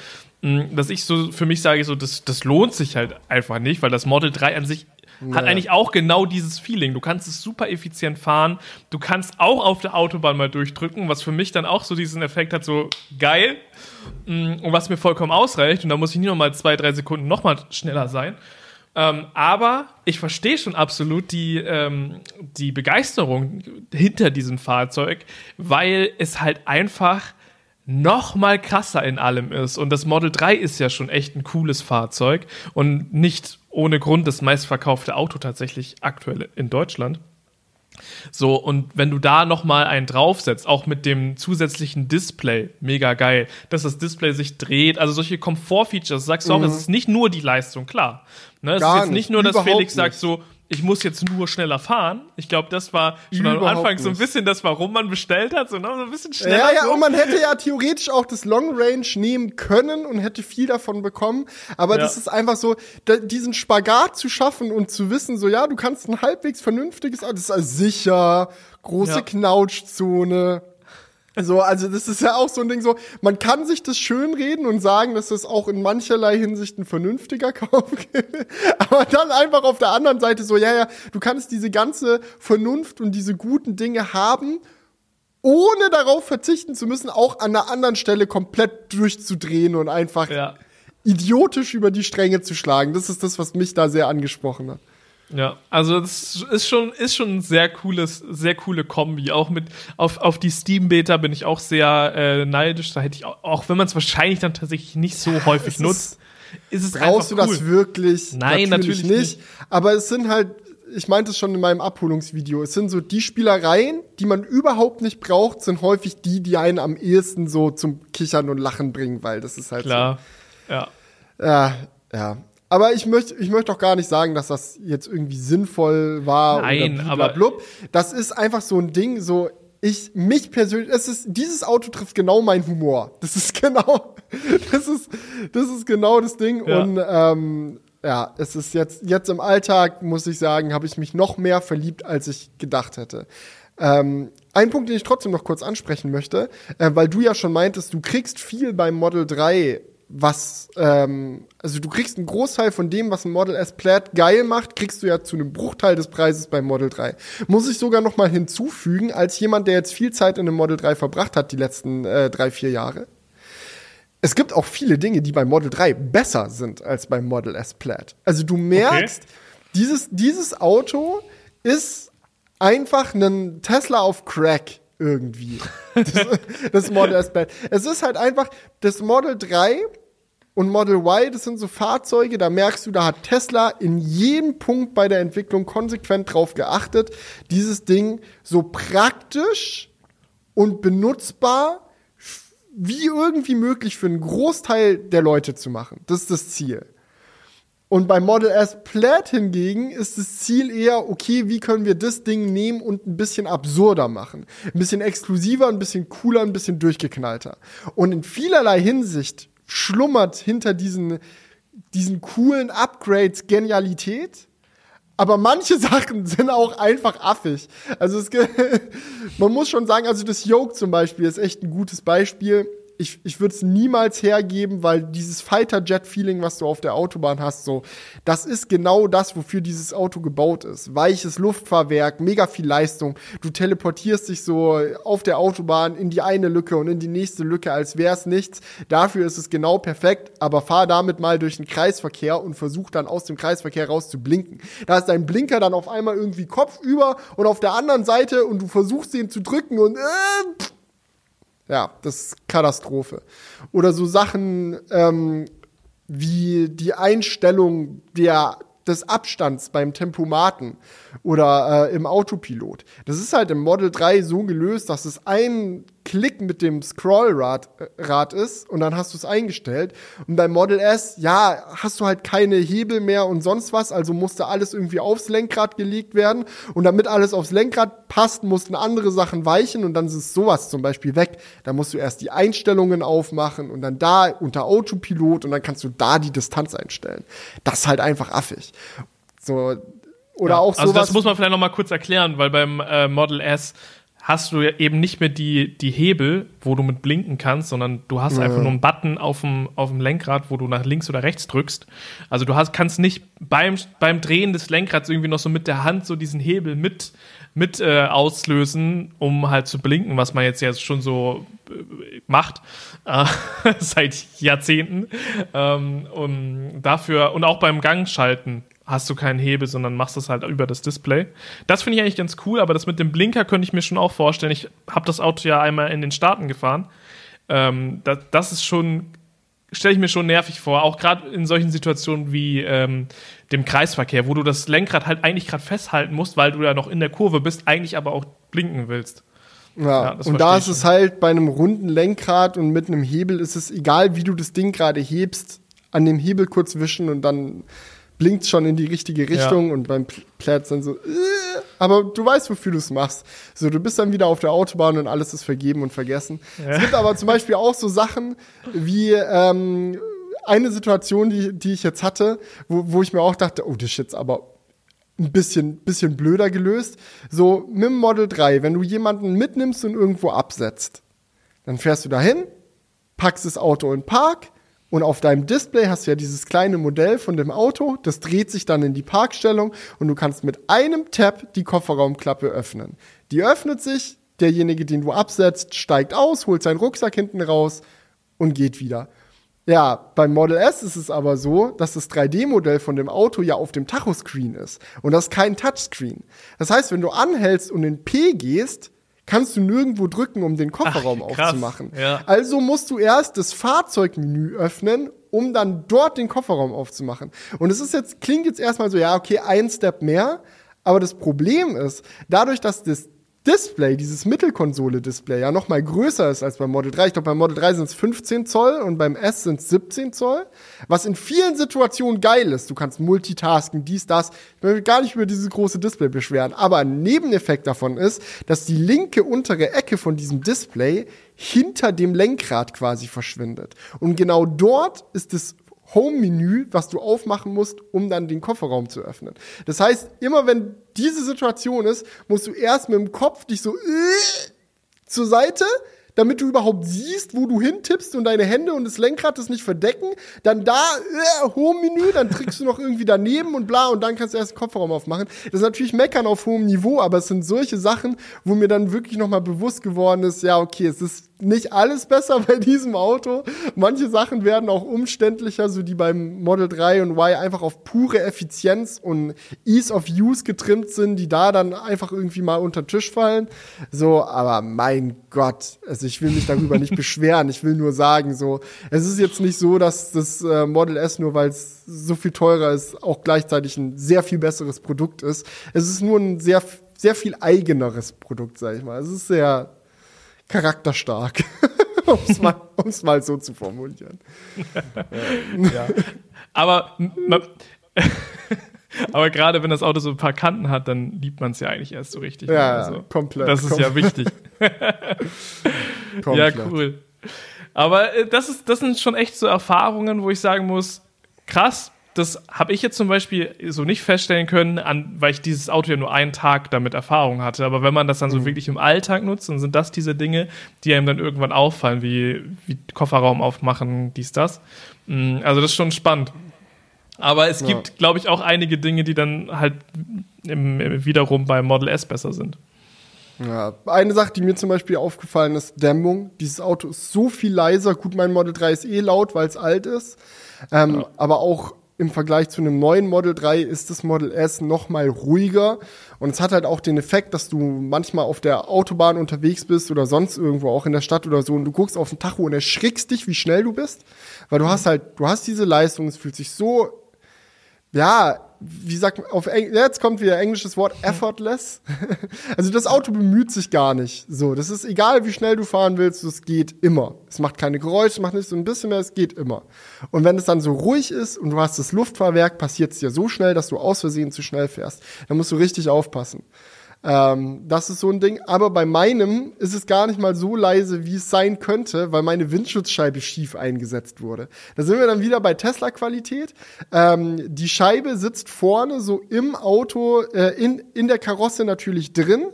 Dass ich so für mich sage, so, das, das lohnt sich halt einfach nicht, weil das Model 3 an sich naja. hat eigentlich auch genau dieses Feeling. Du kannst es super effizient fahren. Du kannst auch auf der Autobahn mal durchdrücken, was für mich dann auch so diesen Effekt hat, so geil. Mm, und was mir vollkommen ausreicht. Und da muss ich nicht nochmal zwei, drei Sekunden nochmal schneller sein. Ähm, aber ich verstehe schon absolut die, ähm, die Begeisterung hinter diesem Fahrzeug, weil es halt einfach noch mal krasser in allem ist. Und das Model 3 ist ja schon echt ein cooles Fahrzeug und nicht ohne Grund das meistverkaufte Auto tatsächlich aktuell in Deutschland. So, und wenn du da nochmal einen draufsetzt, auch mit dem zusätzlichen Display, mega geil, dass das Display sich dreht, also solche Komfortfeatures, sagst du auch, mhm. es ist nicht nur die Leistung, klar. Ne, es Gar ist jetzt nicht, nicht nur, dass Felix nicht. sagt so, ich muss jetzt nur schneller fahren. Ich glaube, das war schon Überhaupt am Anfang so ein bisschen das, warum man bestellt hat, so, ne? so ein bisschen schneller. Ja, ja, so. und man hätte ja theoretisch auch das Long Range nehmen können und hätte viel davon bekommen. Aber ja. das ist einfach so, da, diesen Spagat zu schaffen und zu wissen, so, ja, du kannst ein halbwegs vernünftiges, das ist also sicher, große ja. Knautschzone. So, also das ist ja auch so ein Ding so, man kann sich das schön reden und sagen, dass das auch in mancherlei Hinsicht ein vernünftiger Kauf ist. Aber dann einfach auf der anderen Seite so, ja, ja, du kannst diese ganze Vernunft und diese guten Dinge haben, ohne darauf verzichten zu müssen, auch an einer anderen Stelle komplett durchzudrehen und einfach Ja. idiotisch über die Stränge zu schlagen. Das ist das, was mich da sehr angesprochen hat. Ja, also das ist schon, ist schon ein sehr cooles, sehr coole Kombi. Auch mit auf, auf die Steam-Beta bin ich auch sehr äh, neidisch. Da hätte ich auch, auch wenn man es wahrscheinlich dann tatsächlich nicht so häufig es nutzt, ist es Brauchst du cool. das wirklich? Nein, natürlich nicht. Aber es sind halt, ich meinte es schon in meinem Abholungsvideo, es sind so die Spielereien, die man überhaupt nicht braucht, sind häufig die, die einen am ehesten so zum Kichern und Lachen bringen, weil das ist halt Klar. Ja. so. Ja, ja. Aber ich möchte, ich möchte auch gar nicht sagen, dass das jetzt irgendwie sinnvoll war Nein, oder aber- blub. Das ist einfach so ein Ding, so ich, mich persönlich, es ist, dieses Auto trifft genau meinen Humor. Das ist genau, das ist, das ist genau das Ding. Ja. Und ähm, ja, es ist jetzt, jetzt im Alltag, muss ich sagen, habe ich mich noch mehr verliebt, als ich gedacht hätte. Ähm, ein Punkt, den ich trotzdem noch kurz ansprechen möchte, äh, weil du ja schon meintest, du kriegst viel beim Model 3, was, ähm, also du kriegst einen Großteil von dem, was ein Model S Plaid geil macht, kriegst du ja zu einem Bruchteil des Preises beim Model 3. Muss ich sogar noch mal hinzufügen, als jemand, der jetzt viel Zeit in einem Model 3 verbracht hat, die letzten äh, drei, vier Jahre. Es gibt auch viele Dinge, die beim Model 3 besser sind als beim Model S Plaid. Also du merkst, dieses, dieses Auto ist einfach ein Tesla auf Crack irgendwie. Das, das Model S Plaid. Es ist halt einfach, das Model 3 und Model Y, das sind so Fahrzeuge, da merkst du, da hat Tesla in jedem Punkt bei der Entwicklung konsequent drauf geachtet, dieses Ding so praktisch und benutzbar wie irgendwie möglich für einen Großteil der Leute zu machen. Das ist das Ziel. Und bei Model S Plaid hingegen ist das Ziel eher, okay, wie können wir das Ding nehmen und ein bisschen absurder machen? Ein bisschen exklusiver, ein bisschen cooler, ein bisschen durchgeknallter. Und in vielerlei Hinsicht schlummert hinter diesen, diesen coolen Upgrades Genialität. Aber manche Sachen sind auch einfach affig. Also es, man muss schon sagen, also das Yoke zum Beispiel ist echt ein gutes Beispiel. Ich, ich würde es niemals hergeben, weil dieses Fighter-Jet-Feeling, was du auf der Autobahn hast, so, das ist genau das, wofür dieses Auto gebaut ist. Weiches Luftfahrwerk, mega viel Leistung. Du teleportierst dich so auf der Autobahn in die eine Lücke und in die nächste Lücke, als wäre es nichts. Dafür ist es genau perfekt, aber fahr damit mal durch den Kreisverkehr und versuch dann aus dem Kreisverkehr raus zu blinken. Da ist dein Blinker dann auf einmal irgendwie kopfüber und auf der anderen Seite und du versuchst den zu drücken und äh, pff. Ja, das ist Katastrophe. Oder so Sachen ähm, wie die Einstellung der, des Abstands beim Tempomaten oder äh, im Autopilot. Das ist halt im Model 3 so gelöst, dass es ein Klick mit dem Scrollrad äh, Rad ist und dann hast du es eingestellt. Und beim Model S, ja, hast du halt keine Hebel mehr und sonst was, also musste alles irgendwie aufs Lenkrad gelegt werden. Und damit alles aufs Lenkrad passt, mussten andere Sachen weichen und dann ist sowas zum Beispiel weg. Da musst du erst die Einstellungen aufmachen und dann da unter Autopilot und dann kannst du da die Distanz einstellen. Das ist halt einfach affig. So, oder Ja, auch sowas. Also das muss man vielleicht noch mal kurz erklären, weil beim äh, Model S hast du ja eben nicht mehr die, die Hebel, wo du mit blinken kannst, sondern du hast einfach nur einen Button auf dem, auf dem Lenkrad, wo du nach links oder rechts drückst. Also du hast, kannst nicht beim, beim Drehen des Lenkrads irgendwie noch so mit der Hand so diesen Hebel mit, mit äh, auslösen, um halt zu blinken, was man jetzt ja schon so äh, macht äh, seit Jahrzehnten. Ähm, und dafür und auch beim Gangschalten hast du keinen Hebel, sondern machst es halt über das Display. Das finde ich eigentlich ganz cool, aber das mit dem Blinker könnte ich mir schon auch vorstellen. Ich habe das Auto ja einmal in den Staaten gefahren. Ähm, das, das ist schon, stelle ich mir schon nervig vor, auch gerade in solchen Situationen wie ähm, dem Kreisverkehr, wo du das Lenkrad halt eigentlich gerade festhalten musst, weil du ja noch in der Kurve bist, eigentlich aber auch blinken willst. Ja, Ja, das und da ist es halt bei einem runden Lenkrad und mit einem Hebel ist es egal, wie du das Ding gerade hebst, an dem Hebel kurz wischen und dann blinkt schon in die richtige Richtung und beim Pl- Plaid dann so, äh, aber du weißt, wofür du es machst. So, du bist dann wieder auf der Autobahn und alles ist vergeben und vergessen. Es gibt aber zum Beispiel auch so Sachen wie ähm, eine Situation, die, die ich jetzt hatte, wo, wo ich mir auch dachte, oh, das ist jetzt aber ein bisschen, bisschen blöder gelöst. So mit dem Model 3, wenn du jemanden mitnimmst und irgendwo absetzt, Dann fährst du dahin, packst das Auto in den Park und auf deinem Display hast du ja dieses kleine Modell von dem Auto, das dreht sich dann in die Parkstellung und du kannst mit einem Tab die Kofferraumklappe öffnen. Die öffnet sich, derjenige, den du absetzt, steigt aus, holt seinen Rucksack hinten raus und geht wieder. Ja, beim Model S ist es aber so, dass das 3D-Modell von dem Auto ja auf dem Tachoscreen ist. Und das ist kein Touchscreen. Das heißt, wenn du anhältst und in P gehst, kannst du nirgendwo drücken, um den Kofferraum Ach, aufzumachen. ja. Also musst du erst das Fahrzeugmenü öffnen, um dann dort den Kofferraum aufzumachen. Und es ist jetzt, klingt jetzt erstmal so, ja, okay, ein Step mehr. Aber das Problem ist, dadurch, dass das Display, dieses Mittelkonsole-Display, ja noch mal größer ist als beim Model 3. Ich glaube, beim Model 3 sind es 15 Zoll und beim S sind es 17 Zoll. Was in vielen Situationen geil ist. Du kannst multitasken, dies, das. Ich will gar nicht über dieses große Display beschweren. Aber ein Nebeneffekt davon ist, dass die linke untere Ecke von diesem Display hinter dem Lenkrad quasi verschwindet. Und genau dort ist das Home-Menü, was du aufmachen musst, um dann den Kofferraum zu öffnen. Das heißt, immer wenn diese Situation ist, musst du erst mit dem Kopf dich so äh, zur Seite, damit du überhaupt siehst, wo du hintippst und deine Hände und das Lenkrad das nicht verdecken. Dann da, äh, Home-Menü, dann trickst du noch irgendwie daneben und bla und dann kannst du erst den Kofferraum aufmachen. Das ist natürlich Meckern auf hohem Niveau, aber es sind solche Sachen, wo mir dann wirklich nochmal bewusst geworden ist, ja, okay, es ist nicht alles besser bei diesem Auto. Manche Sachen werden auch umständlicher, so die beim Model 3 und Y einfach auf pure Effizienz und Ease of Use getrimmt sind, die da dann einfach irgendwie mal unter Tisch fallen. So, aber mein Gott, also ich will mich darüber nicht beschweren. Ich will nur sagen, so, es ist jetzt nicht so, dass das äh, Model S nur weil es so viel teurer ist, auch gleichzeitig ein sehr viel besseres Produkt ist. Es ist nur ein sehr, sehr viel eigeneres Produkt, sag ich mal. Es ist sehr charakterstark, um es mal, um's mal so zu formulieren. Ja. Aber, man, aber gerade wenn das Auto so ein paar Kanten hat, dann liebt man es ja eigentlich erst so richtig. ne? Ja, komplett, Das ist kom- ja wichtig. ja, Komplett. cool. Aber äh, das, ist, das sind schon echt so Erfahrungen, wo ich sagen muss, krass, das habe ich jetzt zum Beispiel so nicht feststellen können, an, weil ich dieses Auto ja nur einen Tag damit Erfahrung hatte. Aber wenn man das dann Mhm. so wirklich im Alltag nutzt, dann sind das diese Dinge, die einem dann irgendwann auffallen, wie, wie Kofferraum aufmachen, dies, das. Mm, Also das ist schon spannend. Aber es Ja. gibt, glaube ich, auch einige Dinge, die dann halt im, im, wiederum beim Model S besser sind. Ja, eine Sache, die mir zum Beispiel aufgefallen ist, Dämmung. Dieses Auto ist so viel leiser. Gut, mein Model 3 ist eh laut, weil es alt ist. Ähm, Aber auch im Vergleich zu einem neuen Model 3 ist das Model S noch mal ruhiger. Und es hat halt auch den Effekt, dass du manchmal auf der Autobahn unterwegs bist oder sonst irgendwo, auch in der Stadt oder so, und du guckst auf den Tacho und erschrickst dich, wie schnell du bist. Weil du hast halt, du hast diese Leistung, es fühlt sich so ja, wie sagt man, auf Eng jetzt kommt wieder englisches Wort, effortless. also das Auto bemüht sich gar nicht. So, das ist egal, wie schnell du fahren willst, es geht immer. Es macht keine Geräusche, macht nicht so ein bisschen mehr, es geht immer. Und wenn es dann so ruhig ist und du hast das Luftfahrwerk, passiert es dir so schnell, dass du aus Versehen zu schnell fährst. Da musst du richtig aufpassen. Ähm, das ist so ein Ding. Aber bei meinem ist es gar nicht mal so leise, wie es sein könnte, weil meine Windschutzscheibe schief eingesetzt wurde. Da sind wir dann wieder bei Tesla-Qualität. Ähm, die Scheibe sitzt vorne so im Auto, äh, in, in der Karosse natürlich drin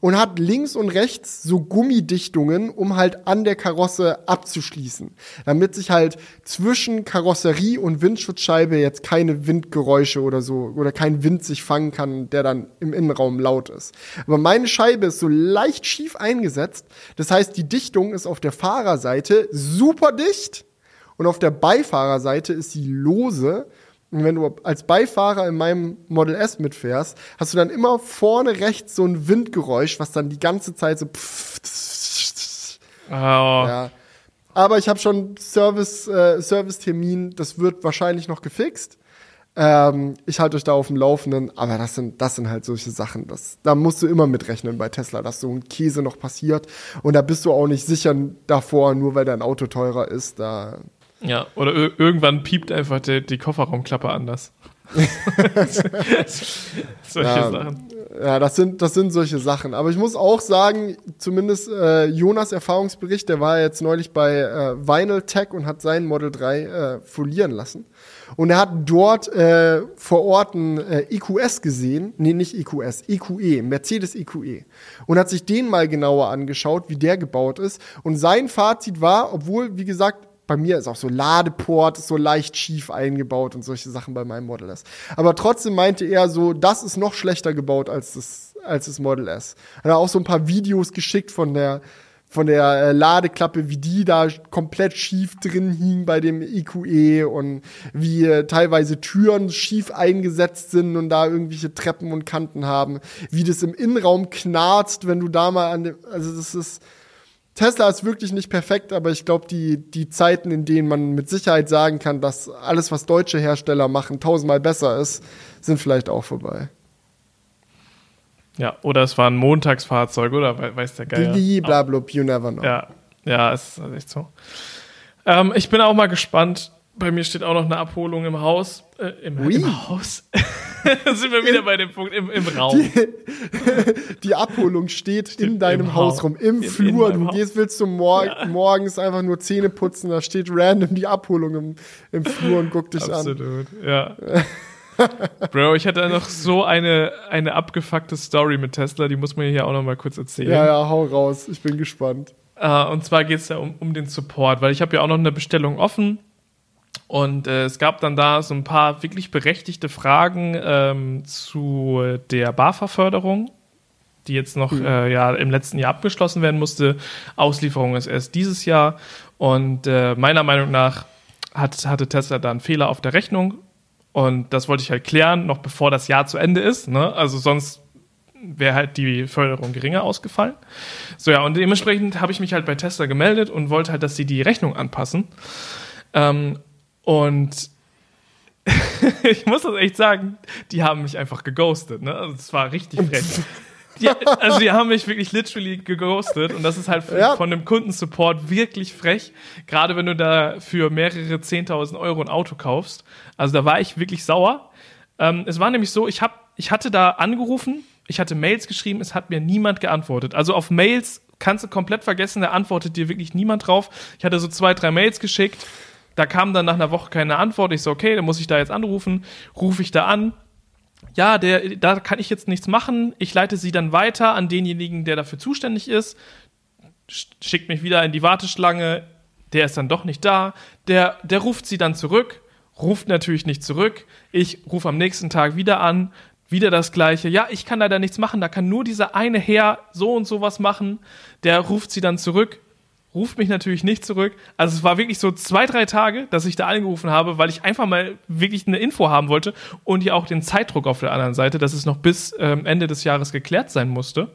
und hat links und rechts so Gummidichtungen, um halt an der Karosse abzuschließen. Damit sich halt zwischen Karosserie und Windschutzscheibe jetzt keine Windgeräusche oder so oder kein Wind sich fangen kann, der dann im Innenraum laut ist. Aber meine Scheibe ist so leicht schief eingesetzt. Das heißt, die Dichtung ist auf der Fahrerseite super dicht und auf der Beifahrerseite ist sie lose. Und wenn du als Beifahrer in meinem Model S mitfährst, hast du dann immer vorne rechts so ein Windgeräusch, was dann die ganze Zeit so Oh, ja. Aber ich habe schon Service, äh, Service-Termin, das wird wahrscheinlich noch gefixt. Ähm, ich halte euch da auf dem Laufenden, aber das sind, das sind halt solche Sachen. Das, da musst du immer mitrechnen bei Tesla, dass so ein Käse noch passiert. Und da bist du auch nicht sicher davor, nur weil dein Auto teurer ist. Da, Ja, oder ir- irgendwann piept einfach die, die Kofferraumklappe anders. Solche Ja. Sachen. Ja, das sind, das sind solche Sachen. Aber ich muss auch sagen, zumindest äh, Jonas Erfahrungsbericht, der war jetzt neulich bei äh, Vinyl Tech und hat sein Model 3 äh, folieren lassen. Und er hat dort äh, vor Ort ein äh, EQS gesehen, nee, nicht EQS, EQE, Mercedes EQE. Und hat sich den mal genauer angeschaut, wie der gebaut ist. Und sein Fazit war, obwohl, wie gesagt, bei mir ist auch so Ladeport ist so leicht schief eingebaut und solche Sachen bei meinem Model S. Aber trotzdem meinte er so, das ist noch schlechter gebaut als das, als das Model S. Hat er auch so ein paar Videos geschickt von der, von der äh, Ladeklappe, wie die da komplett schief drin hing bei dem IQE und wie äh, teilweise Türen schief eingesetzt sind und da irgendwelche Treppen und Kanten haben, wie das im Innenraum knarzt, wenn du da mal an dem, also das ist, Tesla ist wirklich nicht perfekt, aber ich glaube, die, die Zeiten, in denen man mit Sicherheit sagen kann, dass alles, was deutsche Hersteller machen, tausendmal besser ist, sind vielleicht auch vorbei. Ja, oder es war ein Montagsfahrzeug, oder weiß der Geier. Blablabla, you never know. Ja, ja, ist echt so. Ähm, ich bin auch mal gespannt. Bei mir steht auch noch eine Abholung im Haus. Äh, im, im, Haus. sind wir wieder bei dem Punkt im, im Raum. Die, die Abholung steht, in deinem Haus rum, im Flur. In du gehst, willst du mor ja. morgens einfach nur Zähne putzen, da steht random die Abholung im, im Flur und guckt dich Absolut. an. Absolut, ja. Bro, ich hatte noch so eine, eine abgefuckte Story mit Tesla, die muss man hier auch noch mal kurz erzählen. Ja, ja, hau raus, ich bin gespannt. Uh, und zwar geht es ja um, um den Support, weil ich habe ja auch noch eine Bestellung offen und äh, es gab dann da so ein paar wirklich berechtigte Fragen ähm, zu der BAFA-Förderung, die jetzt noch mhm. äh, ja, im letzten Jahr abgeschlossen werden musste. Auslieferung ist erst dieses Jahr und äh, meiner Meinung nach hat, hatte Tesla da einen Fehler auf der Rechnung und das wollte ich halt klären, noch bevor das Jahr zu Ende ist. Ne? Also sonst wäre halt die Förderung geringer ausgefallen. So ja, und dementsprechend habe ich mich halt bei Tesla gemeldet und wollte halt, dass sie die Rechnung anpassen. Ähm, und ich muss das echt sagen, die haben mich einfach geghostet. Ne? Also es war richtig frech. Die, also die haben mich wirklich literally geghostet und das ist halt ja. von dem Kundensupport wirklich frech. Gerade wenn du da für mehrere 10.000 Euro ein Auto kaufst. Also da war ich wirklich sauer. Ähm, es war nämlich so, ich, hab, ich hatte da angerufen, ich hatte Mails geschrieben, es hat mir niemand geantwortet. Also auf Mails kannst du komplett vergessen, da antwortet dir wirklich niemand drauf. Ich hatte so zwei, drei Mails geschickt. Da kam dann nach einer Woche keine Antwort. Ich so, okay, dann muss ich da jetzt anrufen. Rufe ich da an, ja, der, da kann ich jetzt nichts machen. Ich leite sie dann weiter an denjenigen, der dafür zuständig ist. Schickt mich wieder in die Warteschlange. Der ist dann doch nicht da. Der, der ruft sie dann zurück. Ruft natürlich nicht zurück. Ich rufe am nächsten Tag wieder an. Wieder das Gleiche. Ja, ich kann leider nichts machen. Da kann nur dieser eine Herr so und so was machen. Der ruft sie dann zurück ruft mich natürlich nicht zurück. Also es war wirklich so zwei, drei Tage, dass ich da angerufen habe, weil ich einfach mal wirklich eine Info haben wollte und ja auch den Zeitdruck auf der anderen Seite, dass es noch bis ähm, Ende des Jahres geklärt sein musste.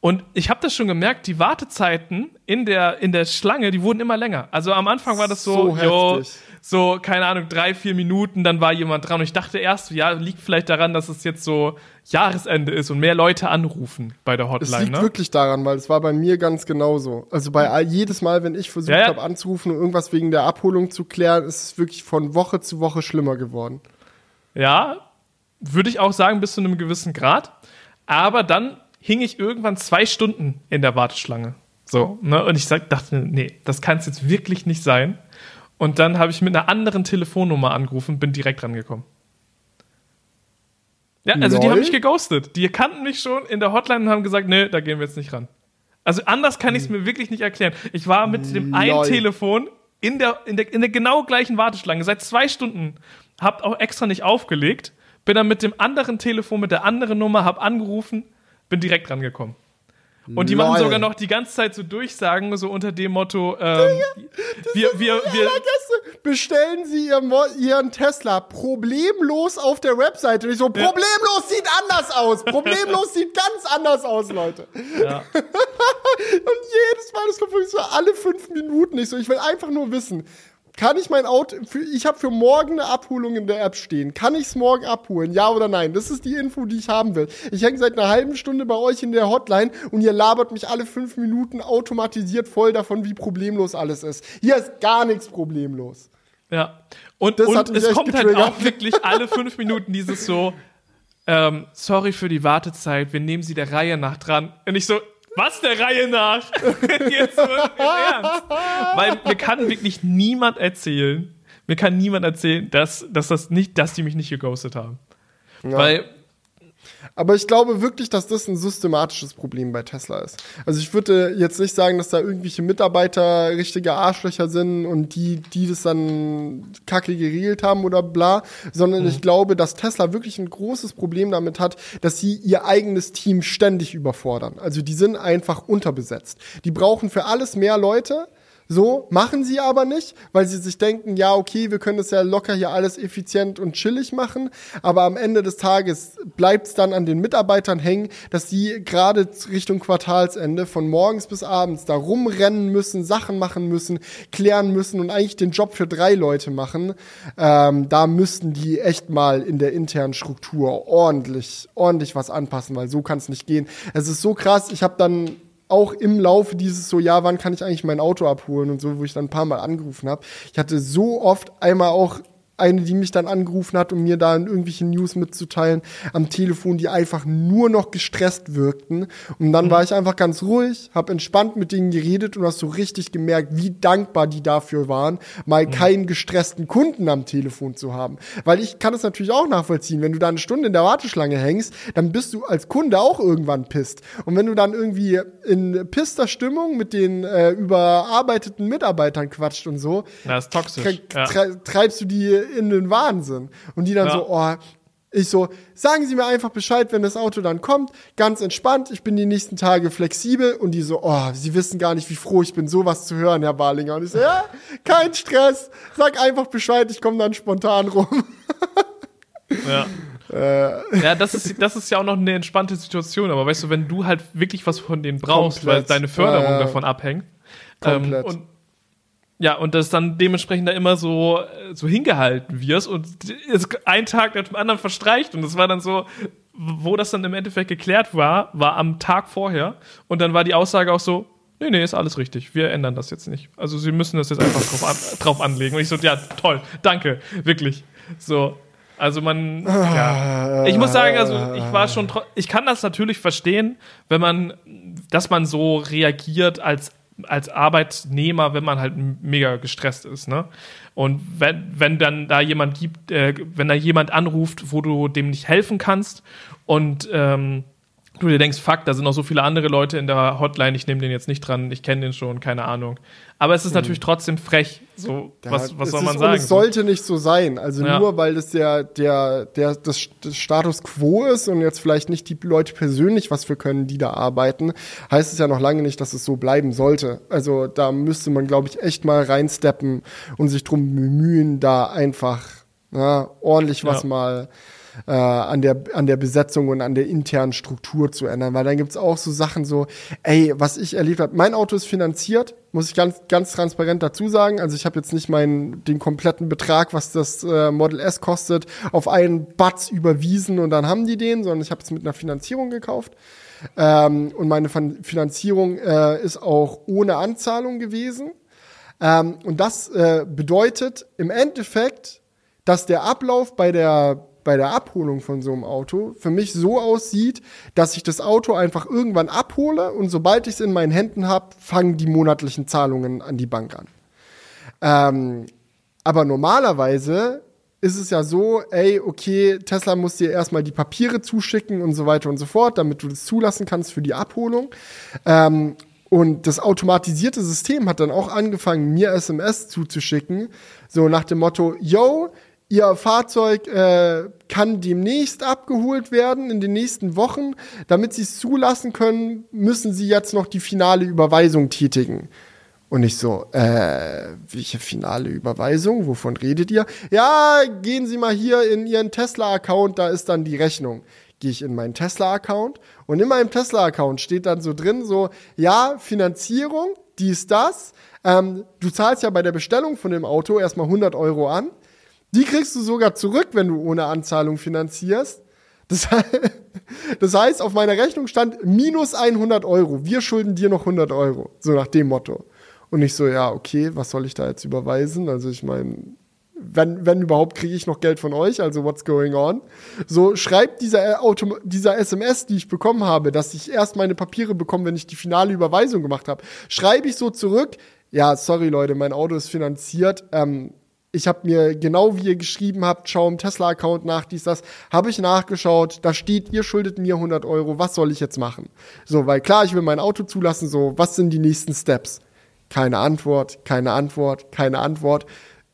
Und ich habe das schon gemerkt, die Wartezeiten in der, in der Schlange, die wurden immer länger. Also am Anfang war das so, so, jo, so, keine Ahnung, drei, vier Minuten, dann war jemand dran. Und ich dachte erst, ja, liegt vielleicht daran, dass es jetzt so Jahresende ist und mehr Leute anrufen bei der Hotline. Es liegt ne? wirklich daran, weil es war bei mir ganz genauso. Also bei all, jedes Mal, wenn ich versucht ja, ja. habe anzurufen und irgendwas wegen der Abholung zu klären, ist es wirklich von Woche zu Woche schlimmer geworden. Ja, würde ich auch sagen, bis zu einem gewissen Grad. Aber dann hing ich irgendwann zwei Stunden in der Warteschlange. So, ne? Und ich sag, dachte, nee, das kann es jetzt wirklich nicht sein. Und dann habe ich mit einer anderen Telefonnummer angerufen, bin direkt rangekommen. Ja, also Lol. die haben mich geghostet. Die kannten mich schon in der Hotline und haben gesagt, nee, da gehen wir jetzt nicht ran. Also anders kann ich es mir wirklich nicht erklären. Ich war mit dem Lol. einen Telefon in der, in, der, in der genau gleichen Warteschlange seit zwei Stunden, hab auch extra nicht aufgelegt, bin dann mit dem anderen Telefon, mit der anderen Nummer, hab angerufen, bin direkt rangekommen. Und die Lol. machen sogar noch die ganze Zeit so Durchsagen, so unter dem Motto, ähm, wir, wir, wir, bestellen Sie ihr Ihren Tesla problemlos auf der Webseite. Und ich so, problemlos ja. sieht anders aus. Problemlos sieht ganz anders aus, Leute. Ja. Und jedes Mal, das kommt so alle fünf Minuten. Ich so, ich will einfach nur wissen, kann ich mein Auto, für, ich habe für morgen eine Abholung in der App stehen. Kann ich es morgen abholen? Ja oder nein? Das ist die Info, die ich haben will. Ich hänge seit einer halben Stunde bei euch in der Hotline und ihr labert mich alle fünf Minuten automatisiert voll davon, wie problemlos alles ist. Hier ist gar nichts problemlos. Ja. Und, und es kommt halt auch wirklich alle fünf Minuten dieses so, ähm, sorry für die Wartezeit, wir nehmen sie der Reihe nach dran. Und ich so, was der Reihe nach? Jetzt Ernst. Weil mir kann wirklich niemand erzählen, mir kann niemand erzählen, dass, dass das nicht, dass die mich nicht geghostet haben. Ja. Weil Aber ich glaube wirklich, dass das ein systematisches Problem bei Tesla ist. Also ich würde jetzt nicht sagen, dass da irgendwelche Mitarbeiter richtige Arschlöcher sind und die, die das dann kacke geregelt haben oder bla, sondern ich glaube, dass Tesla wirklich ein großes Problem damit hat, dass sie ihr eigenes Team ständig überfordern. Also die sind einfach unterbesetzt. Die brauchen für alles mehr Leute. So, machen sie aber nicht, weil sie sich denken, ja, okay, wir können das ja locker hier alles effizient und chillig machen, aber am Ende des Tages bleibt es dann an den Mitarbeitern hängen, dass sie gerade Richtung Quartalsende von morgens bis abends da rumrennen müssen, Sachen machen müssen, klären müssen und eigentlich den Job für drei Leute machen. Ähm, da müssten die echt mal in der internen Struktur ordentlich, ordentlich was anpassen, weil so kann es nicht gehen. Es ist so krass, ich habe dann auch im Laufe dieses so, ja, wann kann ich eigentlich mein Auto abholen und so, wo ich dann ein paar Mal angerufen habe. Ich hatte so oft einmal auch eine, die mich dann angerufen hat, um mir da irgendwelche News mitzuteilen am Telefon, die einfach nur noch gestresst wirkten. Und dann war ich einfach ganz ruhig, habe entspannt mit denen geredet und hast so richtig gemerkt, wie dankbar die dafür waren, mal keinen gestressten Kunden am Telefon zu haben. Weil ich kann es natürlich auch nachvollziehen, wenn du da eine Stunde in der Warteschlange hängst, dann bist du als Kunde auch irgendwann pisst. Und wenn du dann irgendwie in pisster Stimmung mit den äh, überarbeiteten Mitarbeitern quatscht und so, das ist toxisch. tre Ja. tre treibst du die in den Wahnsinn. Und die dann Ja. so, oh, ich so, sagen Sie mir einfach Bescheid, wenn das Auto dann kommt. Ganz entspannt, ich bin die nächsten Tage flexibel. Und die so, oh, Sie wissen gar nicht, wie froh ich bin, sowas zu hören, Herr Barlinger. Und ich so, ja, kein Stress. Sag einfach Bescheid, ich komme dann spontan rum. Ja. Äh. ja, das ist, das ist ja auch noch eine entspannte Situation, aber weißt du, wenn du halt wirklich was von denen brauchst, Komplett. weil deine Förderung Ja, ja. davon abhängt. Ähm, Komplett. und ja, und das dann dementsprechend da immer so, äh, so hingehalten wirst und ein Tag nach dem anderen verstreicht und das war dann so, wo das dann im Endeffekt geklärt war, war am Tag vorher und dann war die Aussage auch so, nee, nee, ist alles richtig, wir ändern das jetzt nicht. Also sie müssen das jetzt einfach drauf, an, drauf anlegen und ich so, ja, toll, danke, wirklich. So, also man, ja. Ich muss sagen, also ich war schon, ich kann das natürlich verstehen, wenn man, dass man so reagiert als als Arbeitnehmer, wenn man halt mega gestresst ist, ne? Und wenn, wenn dann da jemand gibt, äh, wenn da jemand anruft, wo du dem nicht helfen kannst und ähm, du dir denkst, fuck, da sind noch so viele andere Leute in der Hotline, ich nehme den jetzt nicht dran, ich kenne den schon, keine Ahnung. Aber es ist natürlich trotzdem frech. So, was, was Es soll ist- man und sagen? Es sollte nicht so sein. Also Ja. nur weil das der, der, der, das, das Status quo ist und jetzt vielleicht nicht die Leute persönlich was für können, die da arbeiten, heißt es ja noch lange nicht, dass es so bleiben sollte. Also da müsste man, glaube ich, echt mal reinsteppen und sich drum bemühen, da einfach ja, ordentlich was Ja. mal äh, an, der, an der Besetzung und an der internen Struktur zu ändern. Weil dann gibt's auch so Sachen so, ey, was ich erlebt habe, mein Auto ist finanziert, muss ich ganz, ganz transparent dazu sagen. Also ich habe jetzt nicht meinen, den kompletten Betrag, was das äh, Model S kostet, auf einen Batz überwiesen und dann haben die den, sondern ich habe es mit einer Finanzierung gekauft. Ähm, und meine Fin- Finanzierung äh, ist auch ohne Anzahlung gewesen. Ähm, und das äh, bedeutet im Endeffekt, dass der Ablauf bei der, bei der Abholung von so einem Auto für mich so aussieht, dass ich das Auto einfach irgendwann abhole und sobald ich es in meinen Händen habe, fangen die monatlichen Zahlungen an die Bank an. Ähm, aber normalerweise ist es ja so, ey, okay, Tesla muss dir erstmal die Papiere zuschicken und so weiter und so fort, damit du das zulassen kannst für die Abholung. Ähm, und das automatisierte System hat dann auch angefangen, mir SMS zuzuschicken, so nach dem Motto, yo, Ihr Fahrzeug äh, kann demnächst abgeholt werden in den nächsten Wochen. Damit Sie es zulassen können, müssen Sie jetzt noch die finale Überweisung tätigen. Und ich so, äh, welche finale Überweisung? Wovon redet ihr? Ja, gehen Sie mal hier in Ihren Tesla-Account, da ist dann die Rechnung. Gehe ich in meinen Tesla-Account und in meinem Tesla-Account steht dann so drin, so, ja, Finanzierung, dies, das. Ähm, du zahlst ja bei der Bestellung von dem Auto erstmal 100 Euro an. Die kriegst du sogar zurück, wenn du ohne Anzahlung finanzierst. Das, das heißt, auf meiner Rechnung stand minus 100 Euro. Wir schulden dir noch 100 Euro. So nach dem Motto. Und ich so, ja, okay, was soll ich da jetzt überweisen? Also ich meine, wenn, wenn überhaupt, kriege ich noch Geld von euch, also what's going on? So schreibt dieser, äh, Auto, dieser SMS, die ich bekommen habe, dass ich erst meine Papiere bekomme, wenn ich die finale Überweisung gemacht habe, schreibe ich so zurück, ja, sorry Leute, mein Auto ist finanziert, ähm, ich habe mir genau wie ihr geschrieben habt, schau im Tesla-Account nach, dies, das, habe ich nachgeschaut, da steht, ihr schuldet mir 100 Euro, was soll ich jetzt machen? So, weil klar, ich will mein Auto zulassen, so, was sind die nächsten Steps? Keine Antwort, keine Antwort, keine Antwort.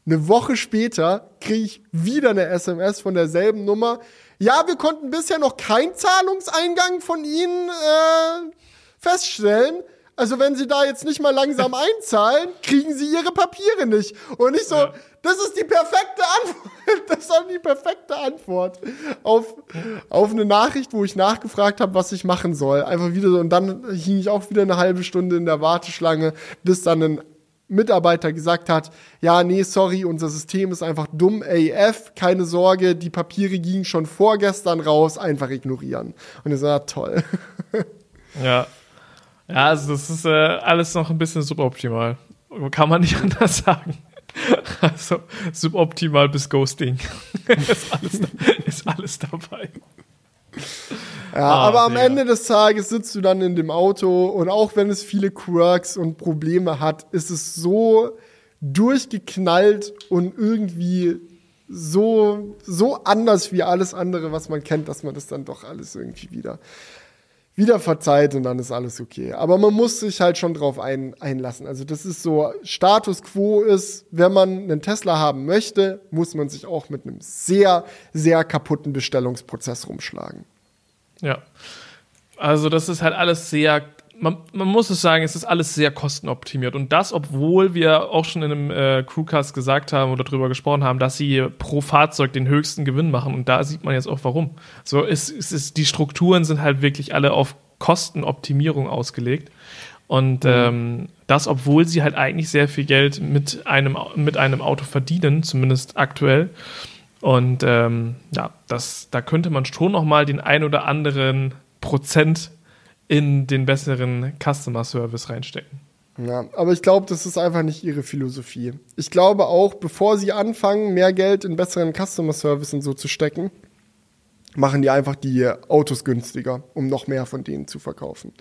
Eine Woche später kriege ich wieder eine SMS von derselben Nummer. Ja, wir konnten bisher noch keinen Zahlungseingang von Ihnen äh, feststellen. Also wenn Sie da jetzt nicht mal langsam einzahlen, kriegen Sie Ihre Papiere nicht. Und ich so, ja. das ist die perfekte Antwort. Das ist auch die perfekte Antwort auf, auf eine Nachricht, wo ich nachgefragt habe, was ich machen soll. Einfach wieder so. Und dann hing ich auch wieder eine halbe Stunde in der Warteschlange, bis dann ein Mitarbeiter gesagt hat, ja, nee, sorry, unser System ist einfach dumm AF, keine Sorge, die Papiere gingen schon vorgestern raus, einfach ignorieren. Und ich so, ja, toll. Ja, ja, also das ist äh, alles noch ein bisschen suboptimal. Kann man nicht anders sagen. Also suboptimal bis Ghosting. ist, alles, ist alles dabei. Ja, ah, aber am ja. Ende des Tages sitzt du dann in dem Auto und auch wenn es viele Quirks und Probleme hat, ist es so durchgeknallt und irgendwie so, so anders wie alles andere, was man kennt, dass man das dann doch alles irgendwie wieder wieder verzeiht und dann ist alles okay. Aber man muss sich halt schon drauf ein, einlassen. Also das ist so, Status quo ist, wenn man einen Tesla haben möchte, muss man sich auch mit einem sehr, sehr kaputten Bestellungsprozess rumschlagen. Ja. Also das ist halt alles sehr man, man, muss es sagen, es ist alles sehr kostenoptimiert. Und das, obwohl wir auch schon in einem äh, Crewcast gesagt haben oder darüber gesprochen haben, dass sie pro Fahrzeug den höchsten Gewinn machen. Und da sieht man jetzt auch warum. So, es, es ist, die Strukturen sind halt wirklich alle auf Kostenoptimierung ausgelegt. Und mhm. ähm, das, obwohl sie halt eigentlich sehr viel Geld mit einem, mit einem Auto verdienen, zumindest aktuell. Und ähm, ja, das, da könnte man schon noch mal den ein oder anderen Prozent in den besseren Customer Service reinstecken. Ja, aber ich glaube, das ist einfach nicht ihre Philosophie. Ich glaube auch, bevor sie anfangen, mehr Geld in besseren Customer Service und so zu stecken, machen die einfach die Autos günstiger, um noch mehr von denen zu verkaufen.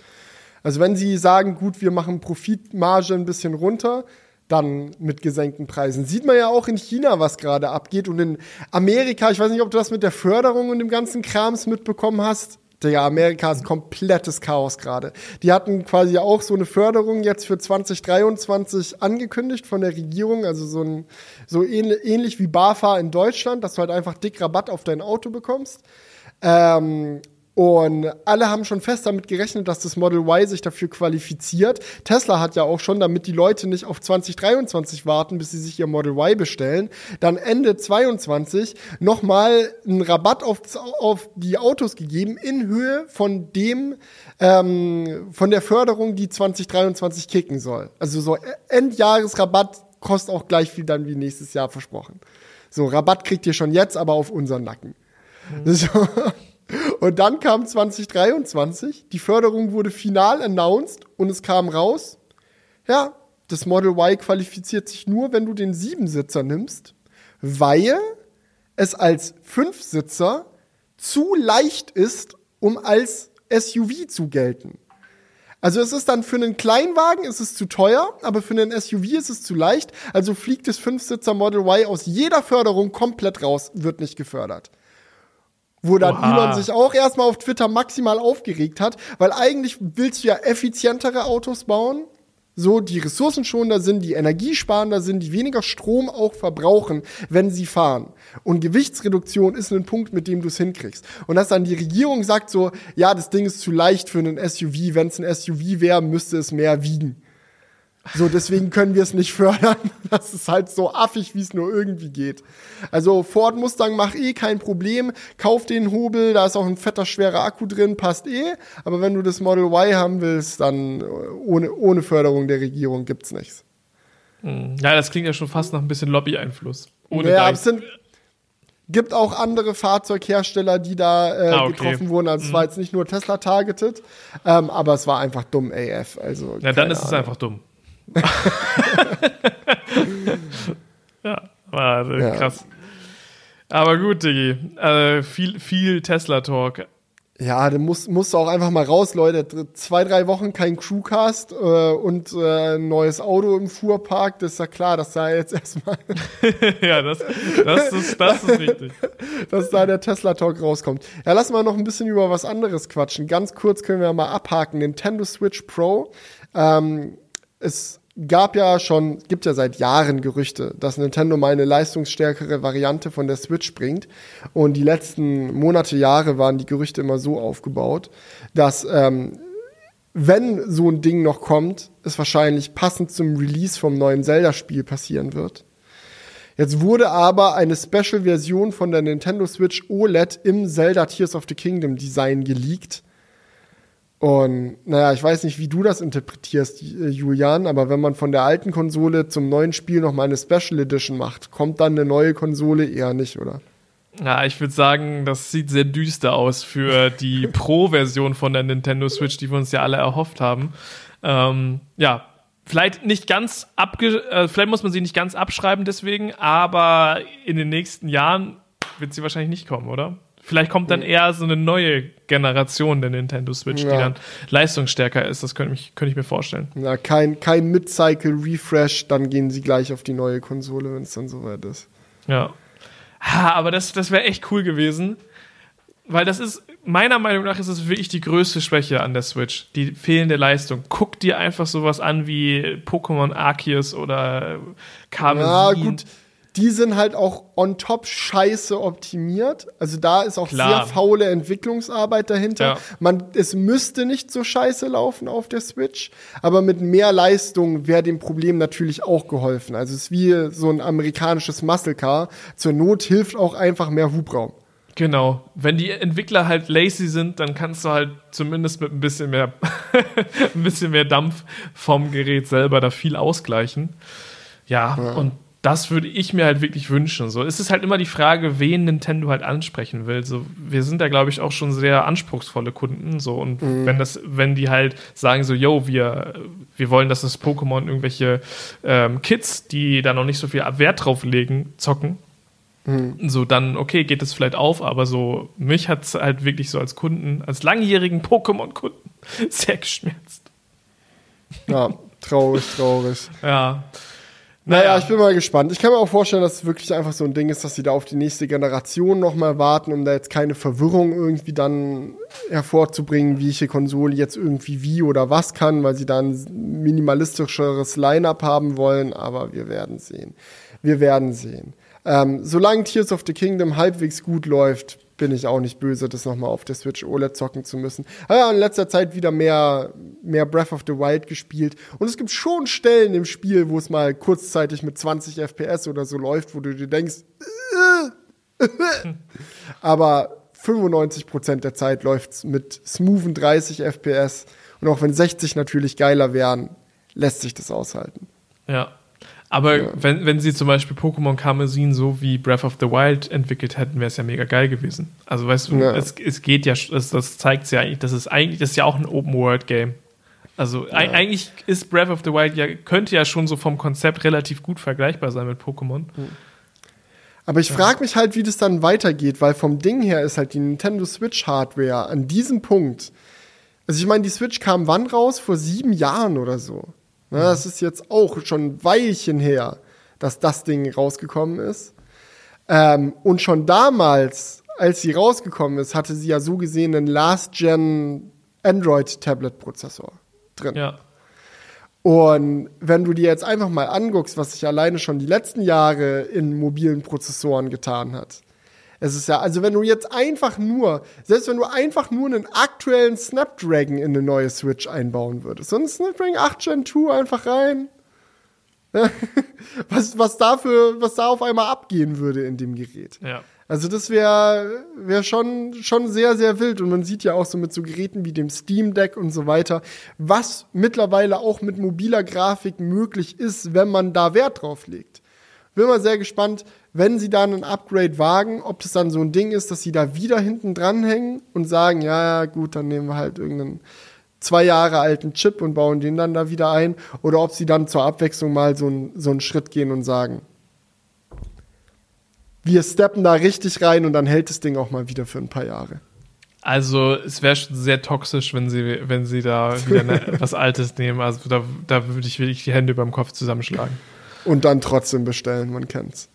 Also wenn sie sagen, gut, wir machen Profitmarge ein bisschen runter, dann mit gesenkten Preisen. Sieht man ja auch in China, was gerade abgeht und in Amerika, ich weiß nicht, ob du das mit der Förderung und dem ganzen Krams mitbekommen hast. Digga, Amerika ist komplettes Chaos gerade. Die hatten quasi auch so eine Förderung jetzt für 2023 angekündigt von der Regierung, also so, ein, so ähnlich, ähnlich wie BAFA in Deutschland, dass du halt einfach dick Rabatt auf dein Auto bekommst. Ähm, und alle haben schon fest damit gerechnet, dass das Model Y sich dafür qualifiziert. Tesla hat ja auch schon, damit die Leute nicht auf 2023 warten, bis sie sich ihr Model Y bestellen, dann Ende 22 nochmal einen Rabatt auf, auf die Autos gegeben in Höhe von dem, ähm, von der Förderung, die 2023 kicken soll. Also so Endjahresrabatt kostet auch gleich viel dann wie nächstes Jahr versprochen. So, Rabatt kriegt ihr schon jetzt, aber auf unseren Nacken. Mhm. So. Und dann kam 2023, die Förderung wurde final announced und es kam raus, ja, das Model Y qualifiziert sich nur, wenn du den Siebensitzer nimmst, weil es als Fünfsitzer zu leicht ist, um als SUV zu gelten. Also es ist dann für einen Kleinwagen ist es zu teuer, aber für einen SUV ist es zu leicht. Also fliegt das Fünfsitzer Model Y aus jeder Förderung komplett raus, wird nicht gefördert wo dann Oha. Elon sich auch erstmal auf Twitter maximal aufgeregt hat, weil eigentlich willst du ja effizientere Autos bauen, so die ressourcenschonender sind, die energiesparender sind, die weniger Strom auch verbrauchen, wenn sie fahren. Und Gewichtsreduktion ist ein Punkt, mit dem du es hinkriegst. Und dass dann die Regierung sagt so, ja, das Ding ist zu leicht für einen SUV, wenn es ein SUV wäre, müsste es mehr wiegen. So, deswegen können wir es nicht fördern. Das ist halt so affig, wie es nur irgendwie geht. Also Ford Mustang macht eh kein Problem. Kauf den Hobel, da ist auch ein fetter, schwerer Akku drin, passt eh. Aber wenn du das Model Y haben willst, dann äh, ohne, ohne Förderung der Regierung gibt's nichts. Hm. Ja, das klingt ja schon fast nach ein bisschen Lobby-Einfluss. Ohne ja, es sind, gibt auch andere Fahrzeughersteller, die da äh, ah, okay. getroffen wurden. Also es war jetzt nicht nur Tesla targeted, ähm, aber es war einfach dumm AF. Also, ja, dann ist Ahnung. es einfach dumm. Ja, war äh, krass. Ja. Aber gut, Diggi. Äh, viel, viel Tesla-Talk. Ja, dann musst, musst du auch einfach mal raus, Leute. Zwei, drei Wochen kein Crewcast äh, und äh, ein neues Auto im Fuhrpark. Das ist ja klar, dass da jetzt erstmal. ja, das, das, ist, das ist richtig. dass da der Tesla-Talk rauskommt. Ja, lass mal noch ein bisschen über was anderes quatschen. Ganz kurz können wir mal abhaken. Nintendo Switch Pro. Ähm, es gab ja schon, gibt ja seit Jahren Gerüchte, dass Nintendo mal eine leistungsstärkere Variante von der Switch bringt. Und die letzten Monate, Jahre waren die Gerüchte immer so aufgebaut, dass ähm, wenn so ein Ding noch kommt, es wahrscheinlich passend zum Release vom neuen Zelda-Spiel passieren wird. Jetzt wurde aber eine Special-Version von der Nintendo Switch OLED im Zelda Tears of the Kingdom Design geleakt und naja, ich weiß nicht, wie du das interpretierst, äh, Julian, aber wenn man von der alten Konsole zum neuen Spiel nochmal eine Special Edition macht, kommt dann eine neue Konsole eher nicht, oder? Ja, ich würde sagen, das sieht sehr düster aus für die Pro-Version von der Nintendo Switch, die wir uns ja alle erhofft haben. Ähm, ja, vielleicht nicht ganz abge äh, vielleicht muss man sie nicht ganz abschreiben deswegen, aber in den nächsten Jahren wird sie wahrscheinlich nicht kommen, oder? Vielleicht kommt dann eher so eine neue Generation der Nintendo Switch, ja. die dann leistungsstärker ist. Das könnte ich, könnte ich mir vorstellen. Ja, kein, kein Mid-Cycle-Refresh, dann gehen sie gleich auf die neue Konsole, wenn es dann soweit ist. Ja. Ha, aber das, das wäre echt cool gewesen. Weil das ist, meiner Meinung nach, ist es wirklich die größte Schwäche an der Switch. Die fehlende Leistung. Guck dir einfach sowas an wie Pokémon Arceus oder Karmesin. Ja, gut die sind halt auch on top scheiße optimiert. Also da ist auch Klar. sehr faule Entwicklungsarbeit dahinter. Ja. Man, es müsste nicht so scheiße laufen auf der Switch, aber mit mehr Leistung wäre dem Problem natürlich auch geholfen. Also es ist wie so ein amerikanisches Muscle Car. Zur Not hilft auch einfach mehr Hubraum. Genau. Wenn die Entwickler halt lazy sind, dann kannst du halt zumindest mit ein bisschen mehr, ein bisschen mehr Dampf vom Gerät selber da viel ausgleichen. Ja, ja. und das würde ich mir halt wirklich wünschen. So, es ist halt immer die Frage, wen Nintendo halt ansprechen will. So, wir sind da, glaube ich, auch schon sehr anspruchsvolle Kunden. So, und mhm. wenn das, wenn die halt sagen so, yo, wir, wir wollen, dass das Pokémon irgendwelche ähm, Kids, die da noch nicht so viel Wert drauf legen, zocken. Mhm. So, dann, okay, geht das vielleicht auf, aber so, mich hat es halt wirklich so als Kunden, als langjährigen Pokémon-Kunden sehr geschmerzt. Ja, traurig, traurig. Ja. Naja, ich bin mal gespannt. Ich kann mir auch vorstellen, dass es wirklich einfach so ein Ding ist, dass sie da auf die nächste Generation nochmal warten, um da jetzt keine Verwirrung irgendwie dann hervorzubringen, welche Konsole jetzt irgendwie wie oder was kann, weil sie da ein minimalistischeres Line-up haben wollen. Aber wir werden sehen. Wir werden sehen. Ähm, solange Tears of the Kingdom halbwegs gut läuft, bin ich auch nicht böse, das nochmal auf der Switch OLED zocken zu müssen. Aber ja, in letzter Zeit wieder mehr, mehr Breath of the Wild gespielt. Und es gibt schon Stellen im Spiel, wo es mal kurzzeitig mit 20 FPS oder so läuft, wo du dir denkst, äh, aber 95% der Zeit läuft es mit smoothen 30 FPS. Und auch wenn 60 natürlich geiler wären, lässt sich das aushalten. Ja, aber ja. wenn, wenn sie zum Beispiel Pokémon Karmesin so wie Breath of the Wild entwickelt hätten, wäre es ja mega geil gewesen. Also weißt du, ja. es, es geht ja, das, das zeigt ja eigentlich, das ist eigentlich, das ist ja auch ein Open-World-Game. Also ja. eigentlich ist Breath of the Wild ja, könnte ja schon so vom Konzept relativ gut vergleichbar sein mit Pokémon. Hm. Aber ich frage mich halt, wie das dann weitergeht, weil vom Ding her ist halt die Nintendo Switch Hardware an diesem Punkt. Also ich meine, die Switch kam wann raus? Vor sieben Jahren oder so. Ne, das ist jetzt auch schon ein Weilchen her, dass das Ding rausgekommen ist. Ähm, und schon damals, als sie rausgekommen ist, hatte sie ja so gesehen einen Last-Gen Android-Tablet-Prozessor drin. Ja. Und wenn du dir jetzt einfach mal anguckst, was sich alleine schon die letzten Jahre in mobilen Prozessoren getan hat, es ist ja, also wenn du jetzt einfach nur, selbst wenn du einfach nur einen aktuellen Snapdragon in eine neue Switch einbauen würdest, so ein Snapdragon 8 Gen 2 einfach rein, was, was dafür, was da auf einmal abgehen würde in dem Gerät. Ja. Also das wäre wär schon, schon sehr, sehr wild. Und man sieht ja auch so mit so Geräten wie dem Steam Deck und so weiter, was mittlerweile auch mit mobiler Grafik möglich ist, wenn man da Wert drauf legt. Bin mal sehr gespannt, wenn sie dann ein Upgrade wagen, ob das dann so ein Ding ist, dass sie da wieder hinten dranhängen und sagen, ja, gut, dann nehmen wir halt irgendeinen zwei Jahre alten Chip und bauen den dann da wieder ein, oder ob sie dann zur Abwechslung mal so, ein, so einen Schritt gehen und sagen, wir steppen da richtig rein und dann hält das Ding auch mal wieder für ein paar Jahre. Also es wäre schon sehr toxisch, wenn sie, wenn sie da wieder eine, was Altes nehmen. Also da, da würde ich wirklich die Hände über dem Kopf zusammenschlagen. Und dann trotzdem bestellen, man kennt's.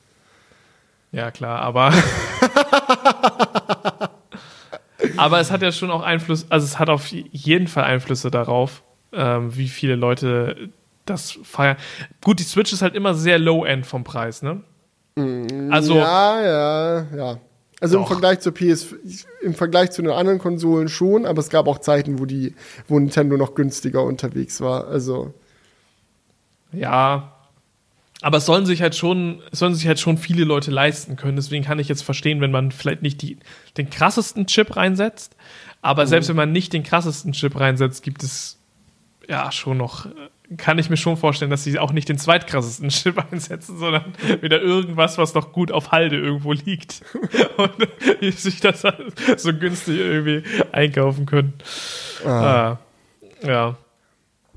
Ja, klar, aber. aber es hat ja schon auch Einfluss, also es hat auf jeden Fall Einflüsse darauf, ähm, wie viele Leute das feiern. Gut, die Switch ist halt immer sehr low-end vom Preis, ne? Also. Ja, ja, ja. Also Doch. im Vergleich zur PS, im Vergleich zu den anderen Konsolen schon, aber es gab auch Zeiten, wo die, wo Nintendo noch günstiger unterwegs war. Also. Ja. Aber es sollen sich halt schon, es sollen sich halt schon viele Leute leisten können. Deswegen kann ich jetzt verstehen, wenn man vielleicht nicht die, den krassesten Chip reinsetzt. Aber selbst wenn man nicht den krassesten Chip reinsetzt, gibt es ja schon noch, kann ich mir schon vorstellen, dass sie auch nicht den zweitkrassesten Chip einsetzen, sondern wieder irgendwas, was noch gut auf Halde irgendwo liegt. Und sich das halt so günstig irgendwie einkaufen können. Ah, Ah, ja.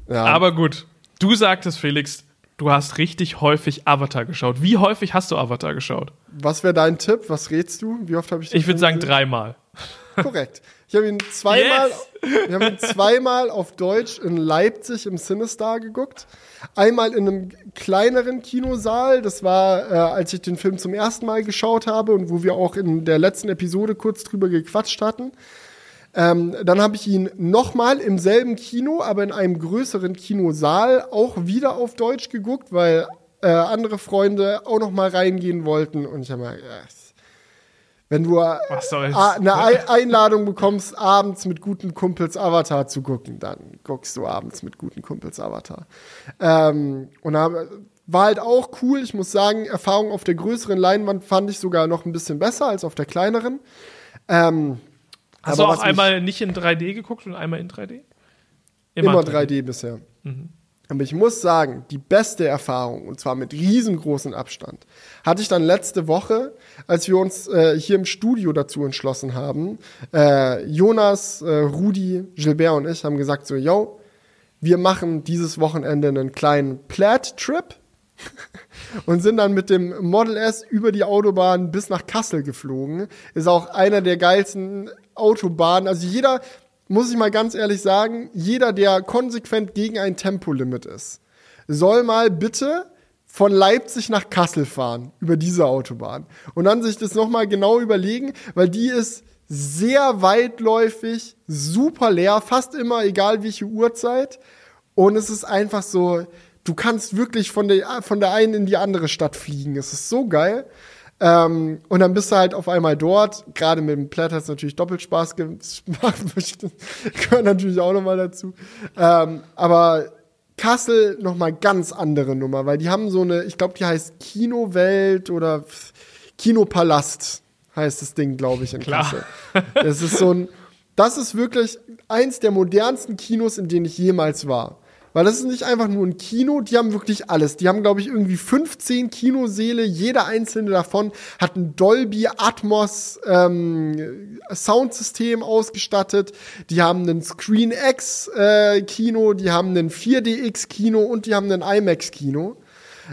ja. Aber gut, du sagtest, Felix, du hast richtig häufig Avatar geschaut. Wie häufig hast du Avatar geschaut? was wäre dein Tipp? Was rätst du? Wie oft habe ich Ich würde sagen dreimal. Korrekt. Ich habe ihn zweimal, Yes! wir haben ihn zweimal auf Deutsch in Leipzig im Cinestar geguckt. Einmal in einem kleineren Kinosaal. Das war, äh, als ich den Film zum ersten Mal geschaut habe und wo wir auch in der letzten Episode kurz drüber gequatscht hatten. Ähm, dann habe ich ihn nochmal im selben Kino, aber in einem größeren Kinosaal auch wieder auf Deutsch geguckt, weil äh, andere Freunde auch noch mal reingehen wollten. Und ich habe mal, ja, wenn du äh, eine Ei- Einladung bekommst, abends mit guten Kumpels Avatar zu gucken, dann guckst du abends mit guten Kumpels Avatar. Ähm, und da war halt auch cool. Ich muss sagen, Erfahrung auf der größeren Leinwand fand ich sogar noch ein bisschen besser als auf der kleineren. Ähm, Hast du aber auch was mich- einmal nicht in 3D geguckt und einmal in 3D? Immer 3D bisher. Aber ich muss sagen, die beste Erfahrung, und zwar mit riesengroßen Abstand, hatte ich dann letzte Woche, als wir uns äh, hier im Studio dazu entschlossen haben. Äh, Jonas, äh, Rudi, Gilbert und ich haben gesagt so, yo, wir machen dieses Wochenende einen kleinen Plaid-Trip und sind dann mit dem Model S über die Autobahn bis nach Kassel geflogen. Ist auch einer der geilsten Autobahnen. Also jeder, muss ich mal ganz ehrlich sagen, jeder, der konsequent gegen ein Tempolimit ist, soll mal bitte von Leipzig nach Kassel fahren über diese Autobahn und dann sich das nochmal genau überlegen, weil die ist sehr weitläufig, super leer, fast immer egal welche Uhrzeit und es ist einfach so, du kannst wirklich von der, von der einen in die andere Stadt fliegen. Es ist so geil. Ähm, und dann bist du halt auf einmal dort. Gerade mit dem Platt hat es natürlich doppelt Spaß gemacht. Gehört natürlich auch nochmal dazu. Ähm, aber Kassel nochmal ganz andere Nummer, weil die haben so eine, ich glaube, die heißt Kinowelt oder Kinopalast heißt das Ding, glaube ich, in Klar. Kassel. Das ist so ein, das ist wirklich eins der modernsten Kinos, in denen ich jemals war. Weil das ist nicht einfach nur ein Kino, die haben wirklich alles. Die haben, glaube ich, irgendwie 15 Kinoseele. Jeder einzelne davon hat ein Dolby Atmos ähm, Soundsystem ausgestattet. Die haben einen Screen X äh, Kino, die haben einen 4DX Kino und die haben einen IMAX Kino.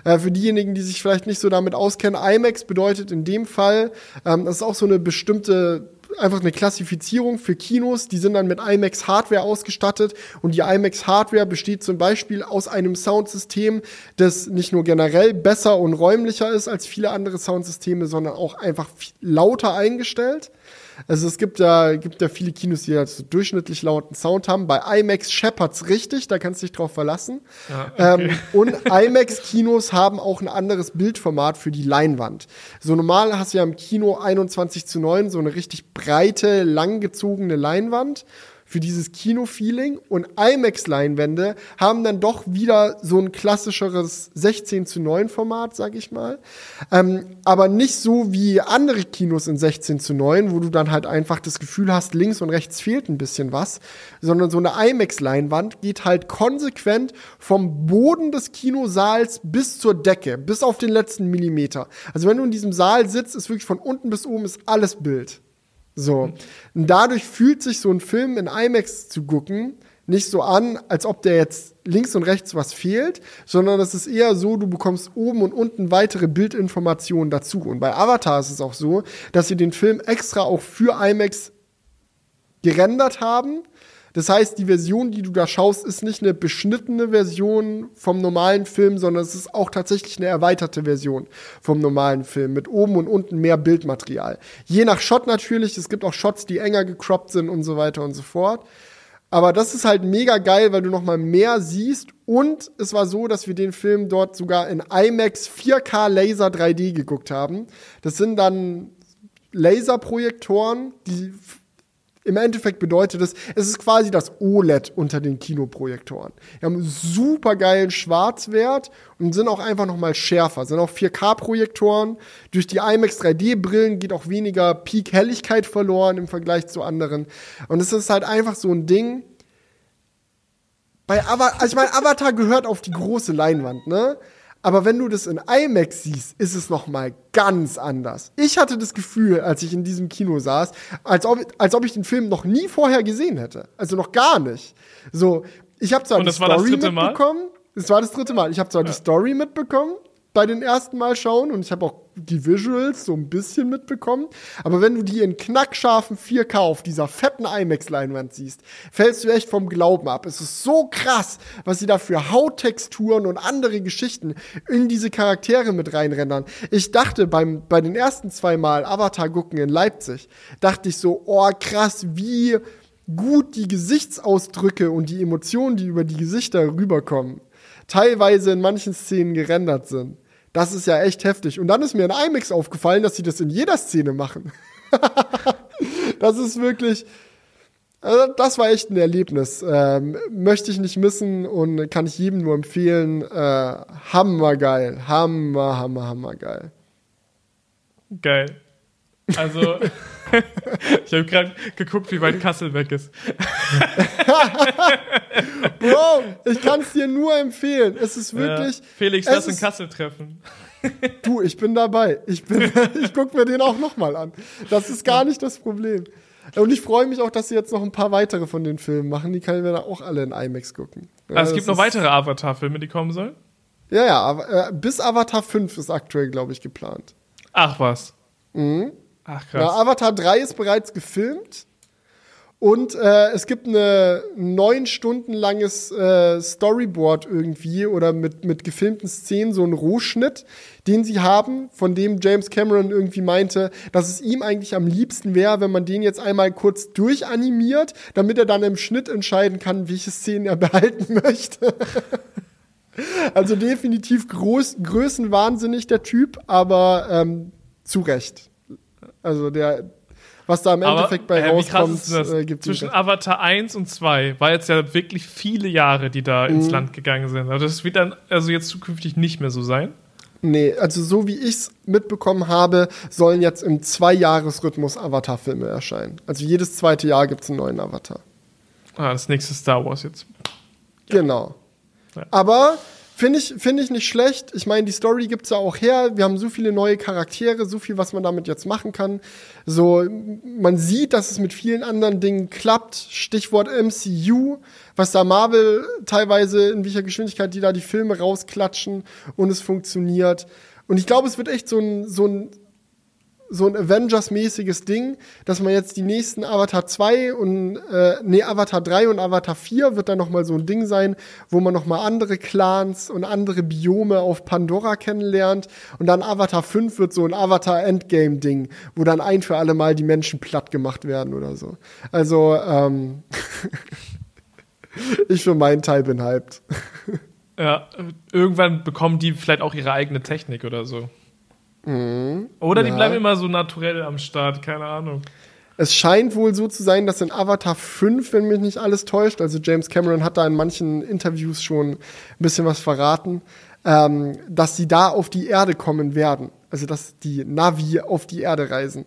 Äh, für diejenigen, die sich vielleicht nicht so damit auskennen, IMAX bedeutet in dem Fall, ähm, das ist auch so eine bestimmte einfach eine Klassifizierung für Kinos, die sind dann mit IMAX Hardware ausgestattet und die IMAX Hardware besteht zum Beispiel aus einem Soundsystem, das nicht nur generell besser und räumlicher ist als viele andere Soundsysteme, sondern auch einfach lauter eingestellt. Also es gibt ja, gibt ja viele Kinos, die halt so durchschnittlich lauten Sound haben. Bei IMAX schepperdt's richtig, da kannst du dich drauf verlassen. ähm, und IMAX-Kinos haben auch ein anderes Bildformat für die Leinwand. So normal hast du ja im Kino 21 zu 9 so eine richtig breite, langgezogene Leinwand für dieses Kino-Feeling und IMAX-Leinwände haben dann doch wieder so ein klassischeres 16 zu 9 Format, sag ich mal. Ähm, aber nicht so wie andere Kinos in 16 zu 9, wo du dann halt einfach das Gefühl hast, links und rechts fehlt ein bisschen was, sondern so eine IMAX-Leinwand geht halt konsequent vom Boden des Kinosaals bis zur Decke, bis auf den letzten Millimeter. Also wenn du in diesem Saal sitzt, ist wirklich von unten bis oben ist alles Bild. So. Und dadurch fühlt sich so ein Film in IMAX zu gucken nicht so an, als ob der jetzt links und rechts was fehlt, sondern es ist eher so, du bekommst oben und unten weitere Bildinformationen dazu. Und bei Avatar ist es auch so, dass sie den Film extra auch für IMAX gerendert haben. Das heißt, die Version, die du da schaust, ist nicht eine beschnittene Version vom normalen Film, sondern es ist auch tatsächlich eine erweiterte Version vom normalen Film mit oben und unten mehr Bildmaterial. Je nach Shot natürlich, es gibt auch Shots, die enger gecroppt sind und so weiter und so fort. Aber das ist halt mega geil, weil du noch mal mehr siehst. Und es war so, dass wir den Film dort sogar in IMAX 4K Laser 3D geguckt haben. Das sind dann Laserprojektoren, die im Endeffekt bedeutet es, es ist quasi das OLED unter den Kinoprojektoren. Die haben super geilen Schwarzwert und sind auch einfach noch mal schärfer. Sind auch 4K-Projektoren. Durch die IMAX 3D-Brillen geht auch weniger Peak-Helligkeit verloren im Vergleich zu anderen. Und es ist halt einfach so ein Ding. Bei Avatar, also ich meine, Avatar gehört auf die große Leinwand, ne? Aber wenn du das in IMAX siehst, ist es noch mal ganz anders. Ich hatte das Gefühl, als ich in diesem Kino saß, als ob, als ob ich den Film noch nie vorher gesehen hätte. Also noch gar nicht. So, ich habe zwar Und die Story dritte Mal? mitbekommen. Das war das dritte Mal. Ich habe zwar die Story mitbekommen bei den ersten Mal schauen und ich habe auch die Visuals so ein bisschen mitbekommen. Aber wenn du die in knackscharfen 4K auf dieser fetten IMAX-Leinwand siehst, fällst du echt vom Glauben ab. Es ist so krass, was sie da für Hauttexturen und andere Geschichten in diese Charaktere mit reinrendern. Ich dachte beim, bei den ersten zwei Mal Avatar gucken in Leipzig, dachte ich so, oh krass, wie gut die Gesichtsausdrücke und die Emotionen, die über die Gesichter rüberkommen, teilweise in manchen Szenen gerendert sind. Das ist ja echt heftig. Und dann ist mir in IMAX aufgefallen, dass sie das in jeder Szene machen. das ist wirklich, also das war echt ein Erlebnis. Ähm, möchte ich nicht missen und kann ich jedem nur empfehlen. Äh, hammergeil. Hammer, hammer, hammer geil. Also, ich habe gerade geguckt, wie weit Kassel weg ist. Bro, ich kann es dir nur empfehlen. Es ist wirklich. Ja. Felix, lass in ist- Kassel treffen. Du, ich bin dabei. Ich, bin, ich gucke mir den auch nochmal an. Das ist gar nicht das Problem. Und ich freue mich auch, dass sie jetzt noch ein paar weitere von den Filmen machen. Die können wir dann auch alle in IMAX gucken. Ja, Also, es gibt noch weitere Avatar-Filme, die kommen sollen. Ja, ja, äh, bis Avatar 5 ist aktuell, glaube ich, geplant. Ach was. Mhm. Ach Ja, krass. Avatar 3 ist bereits gefilmt. Und äh, es gibt eine neun Stunden langes äh, Storyboard irgendwie oder mit, mit gefilmten Szenen, so ein Rohschnitt, den sie haben, von dem James Cameron irgendwie meinte, dass es ihm eigentlich am liebsten wäre, wenn man den jetzt einmal kurz durchanimiert, damit er dann im Schnitt entscheiden kann, welche Szenen er behalten möchte. also definitiv groß, größenwahnsinnig der Typ, aber ähm, zu Recht. Also der, was da im Endeffekt bei äh, rauskommt, äh, gibt Zwischen. Avatar 1 und 2 war jetzt ja wirklich viele Jahre, die da Mhm. ins Land gegangen sind. Also das wird dann also jetzt zukünftig nicht mehr so sein. Nee, also so wie ich es mitbekommen habe, sollen jetzt im Zwei-Jahres-Rhythmus Avatar-Filme erscheinen. Also jedes zweite Jahr gibt es einen neuen Avatar. Ah, das nächste Star Wars jetzt. Genau. Ja. Aber finde ich, finde ich nicht schlecht. Ich meine, die Story gibt's ja auch her. Wir haben so viele neue Charaktere, so viel, was man damit jetzt machen kann. So, man sieht, dass es mit vielen anderen Dingen klappt. Stichwort MCU, was da Marvel teilweise, in welcher Geschwindigkeit die da die Filme rausklatschen und es funktioniert. Und ich glaube, es wird echt so ein, so ein so ein Avengers-mäßiges Ding, dass man jetzt die nächsten Avatar 2 und äh, nee, Avatar 3 und Avatar 4 wird dann noch mal so ein Ding sein, wo man noch mal andere Clans und andere Biome auf Pandora kennenlernt und dann Avatar 5 wird so ein Avatar Endgame Ding, wo dann ein für alle Mal die Menschen platt gemacht werden oder so. Also ähm, ich für meinen Teil bin hyped. Ja, irgendwann bekommen die vielleicht auch ihre eigene Technik oder so. Oder die Ja. bleiben immer so naturell am Start, keine Ahnung. Es scheint wohl so zu sein, dass in Avatar 5, wenn mich nicht alles täuscht, also James Cameron hat da in manchen Interviews schon ein bisschen was verraten, ähm, dass sie da auf die Erde kommen werden. Also dass die Navi auf die Erde reisen.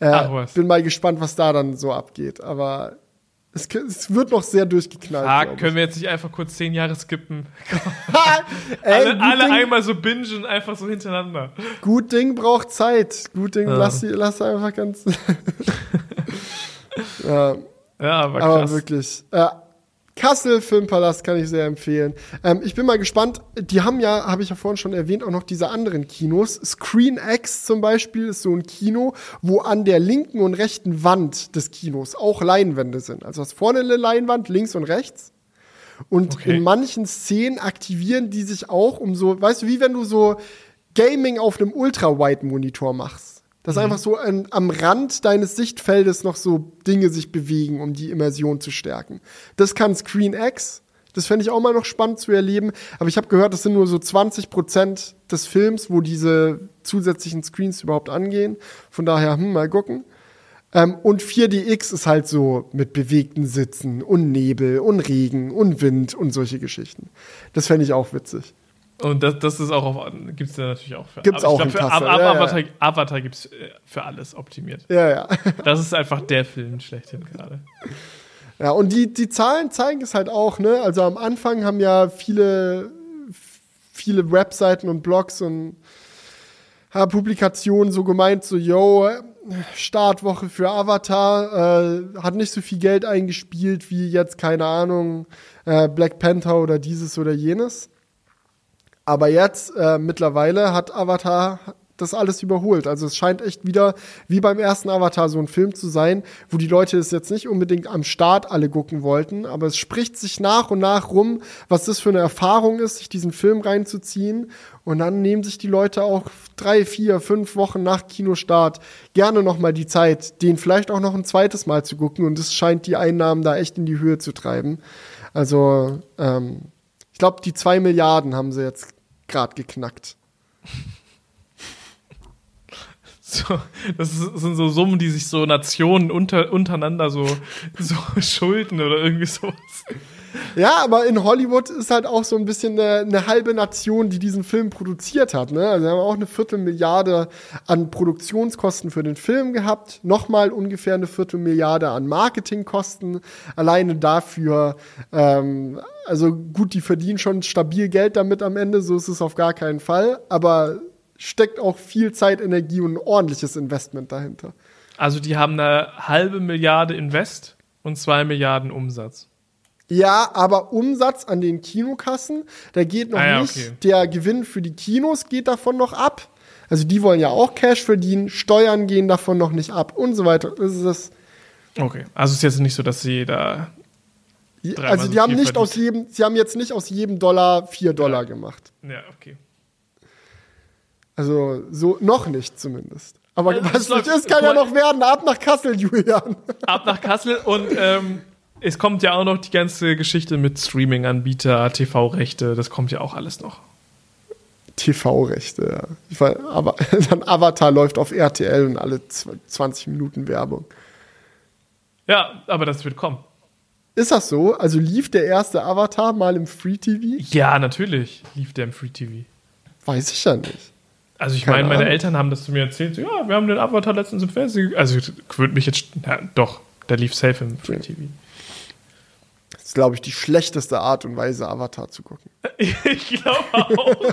Äh, Ach was. Bin mal gespannt, was da dann so abgeht. Aber es, es wird noch sehr durchgeknallt. Ah, können wir jetzt nicht einfach kurz zehn Jahre skippen? Ey, alle alle Ding, einmal so bingen, einfach so hintereinander. gut Ding braucht Zeit. Gut Ding, Ja. lass, sie, lass einfach ganz. ja, Ja, aber Aber krass. wirklich. Äh, Kassel Filmpalast kann ich sehr empfehlen. Ähm, ich bin mal gespannt. Die haben ja, habe ich ja vorhin schon erwähnt, auch noch diese anderen Kinos. Screen X zum Beispiel ist so ein Kino, wo an der linken und rechten Wand des Kinos auch Leinwände sind. Also hast vorne eine Leinwand, links und rechts. Und Okay. in manchen Szenen aktivieren die sich auch, um so, weißt du, wie wenn du so Gaming auf einem Ultra-Wide-Monitor machst. Dass einfach so an, am Rand deines Sichtfeldes noch so Dinge sich bewegen, um die Immersion zu stärken. Das kann Screen X. Das fände ich auch mal noch spannend zu erleben. Aber ich habe gehört, das sind nur so 20 Prozent des Films, wo diese zusätzlichen Screens überhaupt angehen. Von daher, hm, mal gucken. Ähm, und 4DX ist halt so mit bewegten Sitzen und Nebel und Regen und Wind und solche Geschichten. Das fände ich auch witzig. Und das, das ist auch auf, gibt's ja natürlich auch für Gibt's aber auch ich glaub, für Ab- Ab- ja, ja. Avatar, Avatar gibt's äh, für alles optimiert. Ja, ja. Das ist einfach der Film schlechthin gerade. Ja, und die, die Zahlen zeigen es halt auch, ne? Also am Anfang haben ja viele, viele Webseiten und Blogs und ja, Publikationen so gemeint, so, yo, Startwoche für Avatar, äh, hat nicht so viel Geld eingespielt wie jetzt, keine Ahnung, äh, Black Panther oder dieses oder jenes. Aber jetzt, äh, mittlerweile, hat Avatar das alles überholt. Also es scheint echt wieder wie beim ersten Avatar so ein Film zu sein, wo die Leute es jetzt nicht unbedingt am Start alle gucken wollten, aber es spricht sich nach und nach rum, was das für eine Erfahrung ist, sich diesen Film reinzuziehen. Und dann nehmen sich die Leute auch drei, vier, fünf Wochen nach Kinostart gerne nochmal die Zeit, den vielleicht auch noch ein zweites Mal zu gucken. Und es scheint die Einnahmen da echt in die Höhe zu treiben. Also ähm, ich glaube, die zwei Milliarden haben sie jetzt gerade geknackt. So, das sind so Summen, die sich so Nationen unter, untereinander so, so schulden oder irgendwie sowas. Ja, aber in Hollywood ist halt auch so ein bisschen eine, eine halbe Nation, die diesen Film produziert hat. Ne? Also wir haben auch eine Viertelmilliarde an Produktionskosten für den Film gehabt, nochmal ungefähr eine Viertelmilliarde an Marketingkosten. Alleine dafür, ähm, also gut, die verdienen schon stabil Geld damit am Ende, so ist es auf gar keinen Fall. Aber steckt auch viel Zeit, Energie und ein ordentliches Investment dahinter. Also die haben eine halbe Milliarde Invest und zwei Milliarden Umsatz. Ja, aber Umsatz an den Kinokassen, da geht noch Ah ja, nicht. okay. Der Gewinn für die Kinos geht davon noch ab. Also die wollen ja auch Cash verdienen, Steuern gehen davon noch nicht ab und so weiter. Das ist das. Okay, also es ist jetzt nicht so, dass sie da. Also so die haben viel nicht verdient. aus jedem, sie haben jetzt nicht aus jedem Dollar vier Dollar gemacht. Ja, okay. Also so noch nicht zumindest. Aber Ja, was das nicht läuft- ist, kann ja noch werden. Ab nach Kassel, Julian. Ab nach Kassel und ähm, es kommt ja auch noch die ganze Geschichte mit Streaming-Anbieter, TV-Rechte, das kommt ja auch alles noch. TV-Rechte, ja. Aber dann Avatar läuft auf RTL und alle zw- 20 Minuten Werbung. Ja, aber das wird kommen. Ist das so? Also lief der erste Avatar mal im Free TV? Ja, natürlich lief der im Free TV. Weiß ich ja nicht. Also ich meine, meine Ahnung. Eltern haben das zu mir erzählt. So, ja, wir haben den Avatar letztens im Fernsehen. Also würde mich jetzt. Ja, doch, der lief safe im Free TV. Ist, glaube ich, die schlechteste Art und Weise, Avatar zu gucken. Ich glaube auch.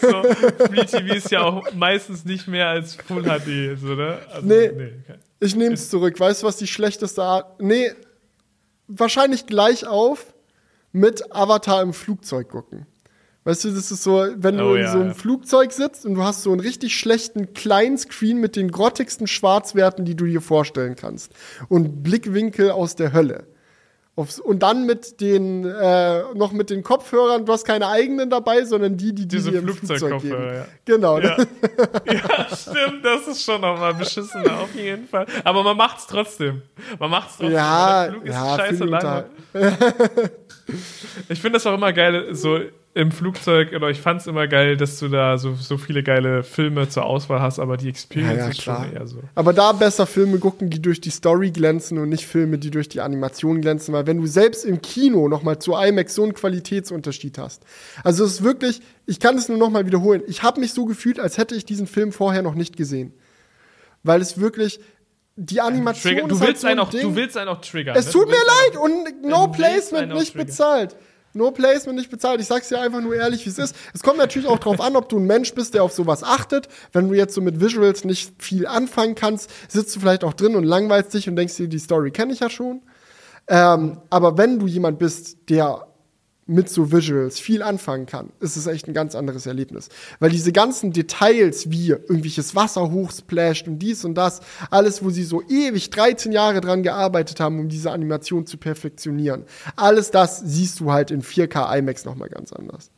so, Free TV ist ja auch meistens nicht mehr als Full HD, so, ne? Also, Nee. kein- Ich nehme es zurück. Weißt du, was die schlechteste Art. Nee, wahrscheinlich gleich auf mit Avatar im Flugzeug gucken. Weißt du, das ist so, wenn du Oh in ja, so einem ja. Flugzeug sitzt und du hast so einen richtig schlechten kleinen Screen mit den grottigsten Schwarzwerten, die du dir vorstellen kannst. Und Blickwinkel aus der Hölle. Aufs, und dann mit den, äh, noch mit den Kopfhörern, du hast keine eigenen dabei, sondern die, die, die Diese dir im Flugzeug geben. Flugzeugkopfhörer, ja. Genau. Ja. ja, stimmt, das ist schon nochmal beschissen, auf jeden Fall. Aber man macht's trotzdem. Man macht's trotzdem. Ja, Der Flug ist ja, scheiße unter- Ich finde das auch immer geil, so im Flugzeug, oder ich fand's immer geil, dass du da so, so viele geile Filme zur Auswahl hast, aber die Experience Ja, ja, ist klar. schon eher so. Aber da besser Filme gucken, die durch die Story glänzen und nicht Filme, die durch die Animation glänzen, weil wenn du selbst im Kino nochmal zu IMAX so einen Qualitätsunterschied hast. Also es ist wirklich, ich kann es nur nochmal wiederholen, ich habe mich so gefühlt, als hätte ich diesen Film vorher noch nicht gesehen. Weil es wirklich, die Animation Trigger, du, ist halt willst so einen ein auch, Ding. du willst einen auch triggern. Es ne? tut mir willst leid einen und no willst placement einen nicht bezahlt. No placement nicht bezahlt. Ich sag's dir einfach nur ehrlich, wie es ist. Es kommt natürlich auch drauf an, ob du ein Mensch bist, der auf sowas achtet. Wenn du jetzt so mit Visuals nicht viel anfangen kannst, sitzt du vielleicht auch drin und langweilst dich und denkst dir, die Story kenne ich ja schon. Ähm, aber wenn du jemand bist, der mit so Visuals viel anfangen kann, ist es echt ein ganz anderes Erlebnis. Weil diese ganzen Details, wie irgendwelches Wasser hochsplasht und dies und das, alles, wo sie so ewig 13 Jahre dran gearbeitet haben, um diese Animation zu perfektionieren, alles das siehst du halt in 4K IMAX nochmal ganz anders.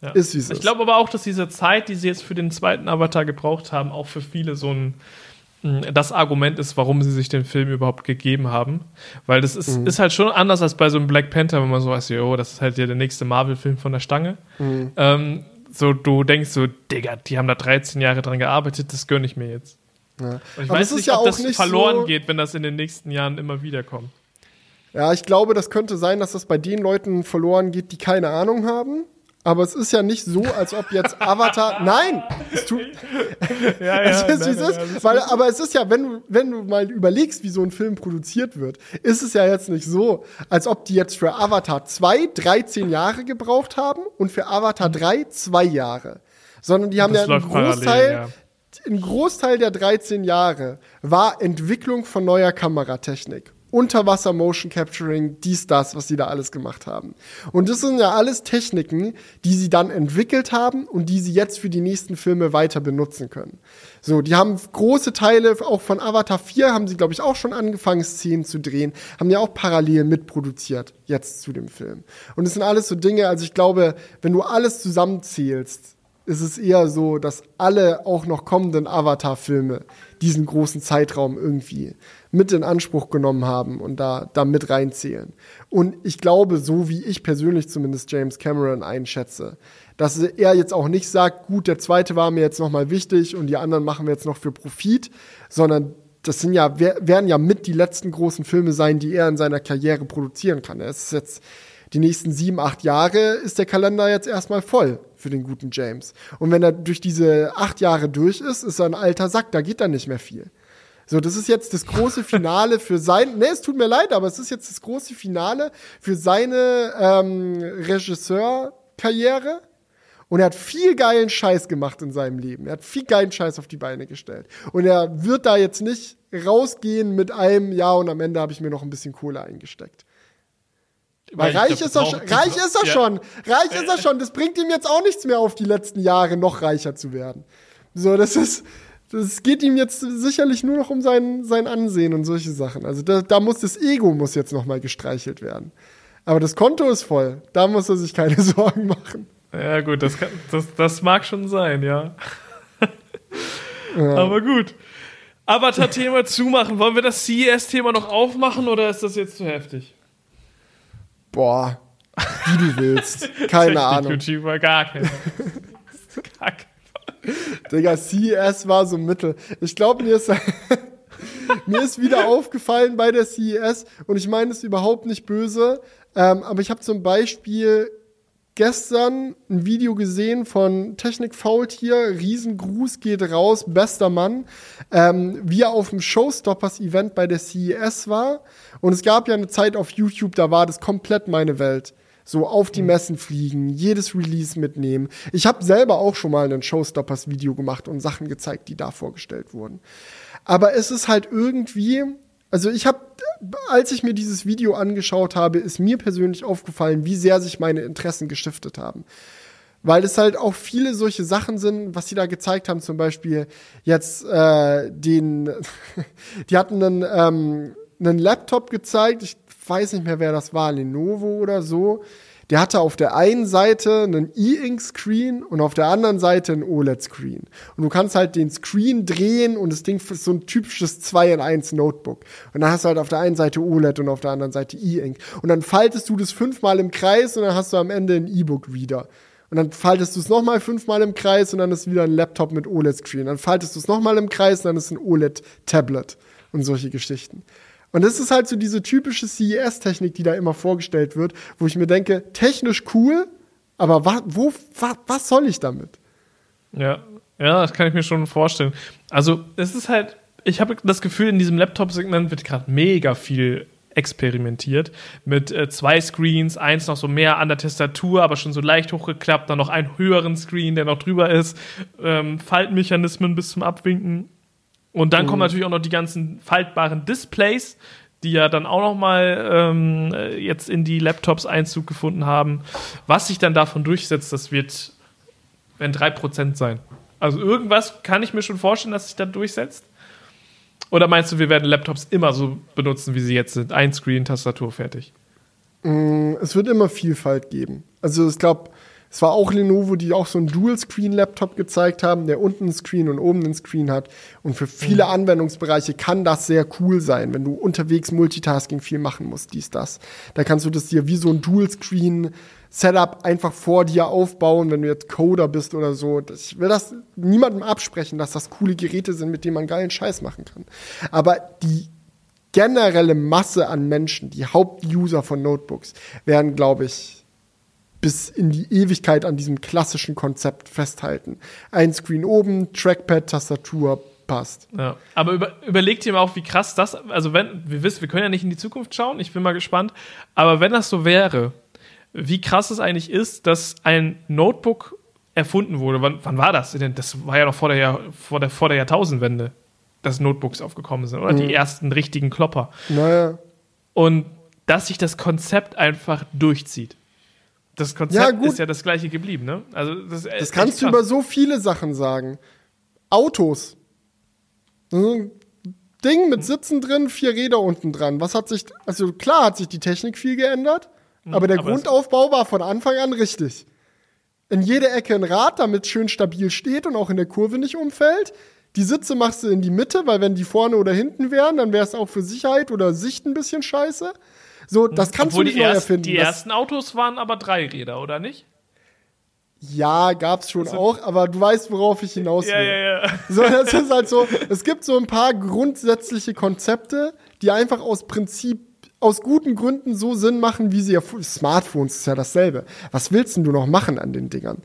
Ja. Ist wie es Ich glaube aber auch, dass diese Zeit, die sie jetzt für den zweiten Avatar gebraucht haben, auch für viele so ein das Argument ist, warum sie sich den Film überhaupt gegeben haben. Weil das ist, mhm. ist halt schon anders als bei so einem Black Panther, wenn man so weiß, oh, das ist halt ja der nächste Marvel-Film von der Stange. Mhm. Ähm, so, du denkst so, Digga, die haben da 13 Jahre dran gearbeitet, das gönne ich mir jetzt. Ja. ich Aber weiß nicht, ja ob das verloren so geht, wenn das in den nächsten Jahren immer wieder kommt. Ja, ich glaube, das könnte sein, dass das bei den Leuten verloren geht, die keine Ahnung haben. Aber es ist ja nicht so, als ob jetzt Avatar. Nein! Es tut. Ja, ja, es ist, nein, es ist. weil, aber es ist ja, wenn du, wenn du mal überlegst, wie so ein Film produziert wird, ist es ja jetzt nicht so, als ob die jetzt für Avatar 2 13 Jahre gebraucht haben und für Avatar 3 2 Jahre. Sondern die haben ja einen Großteil, parallel, ja. ein Großteil der 13 Jahre war Entwicklung von neuer Kameratechnik. Unterwasser Motion Capturing, dies, das, was sie da alles gemacht haben. Und das sind ja alles Techniken, die sie dann entwickelt haben und die sie jetzt für die nächsten Filme weiter benutzen können. So, die haben große Teile, auch von Avatar 4 haben sie, glaube ich, auch schon angefangen, Szenen zu drehen, haben ja auch parallel mitproduziert, jetzt zu dem Film. Und es sind alles so Dinge, also ich glaube, wenn du alles zusammenzählst, ist es eher so, dass alle auch noch kommenden Avatar-Filme diesen großen Zeitraum irgendwie mit in Anspruch genommen haben und da, da mit reinzählen. Und ich glaube, so wie ich persönlich zumindest James Cameron einschätze, dass er jetzt auch nicht sagt, gut, der zweite war mir jetzt nochmal wichtig und die anderen machen wir jetzt noch für Profit, sondern das sind ja, werden ja mit die letzten großen Filme sein, die er in seiner Karriere produzieren kann. Es ist jetzt die nächsten sieben, acht Jahre ist der Kalender jetzt erstmal voll für den guten James. Und wenn er durch diese acht Jahre durch ist, ist er ein alter Sack, da geht dann nicht mehr viel. So, das ist jetzt das große Finale für sein. Ne, es tut mir leid, aber es ist jetzt das große Finale für seine ähm, Regisseurkarriere. Und er hat viel geilen Scheiß gemacht in seinem Leben. Er hat viel geilen Scheiß auf die Beine gestellt. Und er wird da jetzt nicht rausgehen mit einem, ja, und am Ende habe ich mir noch ein bisschen Kohle eingesteckt. Weil, Weil reich, ist er, reich ist er ja. schon. Reich ist er schon. Das bringt ihm jetzt auch nichts mehr auf die letzten Jahre, noch reicher zu werden. So, das ist, es geht ihm jetzt sicherlich nur noch um sein, sein Ansehen und solche Sachen. Also da, da muss das Ego muss jetzt noch mal gestreichelt werden. Aber das Konto ist voll. Da muss er sich keine Sorgen machen. Ja gut, das, kann, das, das mag schon sein, ja. ja. Aber gut. Avatar-Thema zumachen. Wollen wir das CES-Thema noch aufmachen oder ist das jetzt zu heftig? Boah, wie du willst. Keine Ahnung. Gar keine. Gar keine. Digga, CES war so mittel. Ich glaube, mir ist, mir ist wieder aufgefallen bei der CES und ich meine es überhaupt nicht böse, ähm, aber ich habe zum Beispiel gestern ein Video gesehen von Technik Faultier, Riesengruß geht raus, bester Mann, ähm, wie er auf dem Showstoppers-Event bei der CES war. Und es gab ja eine Zeit auf YouTube, da war das komplett meine Welt. So auf die mhm. Messen fliegen, jedes Release mitnehmen. Ich habe selber auch schon mal ein Showstoppers-Video gemacht und Sachen gezeigt, die da vorgestellt wurden. Aber es ist halt irgendwie, also ich habe, als ich mir dieses Video angeschaut habe, ist mir persönlich aufgefallen, wie sehr sich meine Interessen gestiftet haben. Weil es halt auch viele solche Sachen sind, was sie da gezeigt haben, zum Beispiel jetzt äh, den, die hatten einen, ähm, einen Laptop gezeigt, ich weiß nicht mehr, wer das war, Lenovo oder so. Der hatte auf der einen Seite einen E-Ink-Screen und auf der anderen Seite einen OLED-Screen. Und du kannst halt den Screen drehen und das Ding ist so ein typisches 2 in 1 Notebook. Und dann hast du halt auf der einen Seite OLED und auf der anderen Seite E-Ink. Und dann faltest du das fünfmal im Kreis und dann hast du am Ende ein E-Book-Reader. Und dann faltest du es nochmal fünfmal im Kreis und dann ist wieder ein Laptop mit OLED-Screen. Dann faltest du es nochmal im Kreis und dann ist ein OLED-Tablet und solche Geschichten. Und das ist halt so diese typische CES-Technik, die da immer vorgestellt wird, wo ich mir denke, technisch cool, aber wa wo, wa was soll ich damit? Ja, ja, das kann ich mir schon vorstellen. Also, es ist halt, ich habe das Gefühl, in diesem Laptop-Segment wird gerade mega viel experimentiert mit äh, zwei Screens, eins noch so mehr an der Tastatur, aber schon so leicht hochgeklappt, dann noch einen höheren Screen, der noch drüber ist, ähm, Faltmechanismen bis zum Abwinken und dann mhm. kommen natürlich auch noch die ganzen faltbaren Displays, die ja dann auch noch mal ähm, jetzt in die Laptops Einzug gefunden haben. Was sich dann davon durchsetzt, das wird, wenn 3% sein. Also irgendwas kann ich mir schon vorstellen, dass sich da durchsetzt. Oder meinst du, wir werden Laptops immer so benutzen, wie sie jetzt sind? Ein Screen, Tastatur, fertig. Mm, es wird immer Vielfalt geben. Also ich glaube, es war auch Lenovo, die auch so einen Dual-Screen-Laptop gezeigt haben, der unten einen Screen und oben einen Screen hat. Und für viele mhm. Anwendungsbereiche kann das sehr cool sein, wenn du unterwegs Multitasking viel machen musst, dies, das. Da kannst du das dir wie so ein Dual-Screen Setup einfach vor dir aufbauen, wenn du jetzt Coder bist oder so. Ich will das niemandem absprechen, dass das coole Geräte sind, mit denen man geilen Scheiß machen kann. Aber die generelle Masse an Menschen, die Hauptuser von Notebooks, werden, glaube ich, bis in die Ewigkeit an diesem klassischen Konzept festhalten. Ein Screen oben, Trackpad, Tastatur, passt. Ja. Aber über, überlegt ihr mal auch, wie krass das, also wenn, wir wissen, wir können ja nicht in die Zukunft schauen, ich bin mal gespannt, aber wenn das so wäre, wie krass es eigentlich ist, dass ein Notebook erfunden wurde. Wann, wann war das? Das war ja noch vor der, Jahr, vor der, vor der Jahrtausendwende, dass Notebooks aufgekommen sind, oder? Mhm. Die ersten richtigen Klopper. Naja. Und dass sich das Konzept einfach durchzieht das Konzept ja, ist ja das gleiche geblieben, ne? Also das, das kannst du über so viele Sachen sagen. Autos. Ein Ding mit Sitzen drin, vier Räder unten dran. Was hat sich, also klar hat sich die Technik viel geändert, mhm, aber der aber Grundaufbau war von Anfang an richtig. In jeder Ecke ein Rad, damit es schön stabil steht und auch in der Kurve nicht umfällt. Die Sitze machst du in die Mitte, weil wenn die vorne oder hinten wären, dann wäre es auch für Sicherheit oder Sicht ein bisschen scheiße. So, das hm. kannst Obwohl du nicht neu erfinden. Die ersten Autos waren aber Dreiräder, oder nicht? Ja, gab's schon also, auch, aber du weißt, worauf ich hinaus will. Ja, ja, ja. So, das ist halt so, es gibt so ein paar grundsätzliche Konzepte, die einfach aus Prinzip, aus guten Gründen so Sinn machen, wie sie ja, Smartphones ist ja dasselbe. Was willst denn du noch machen an den Dingern?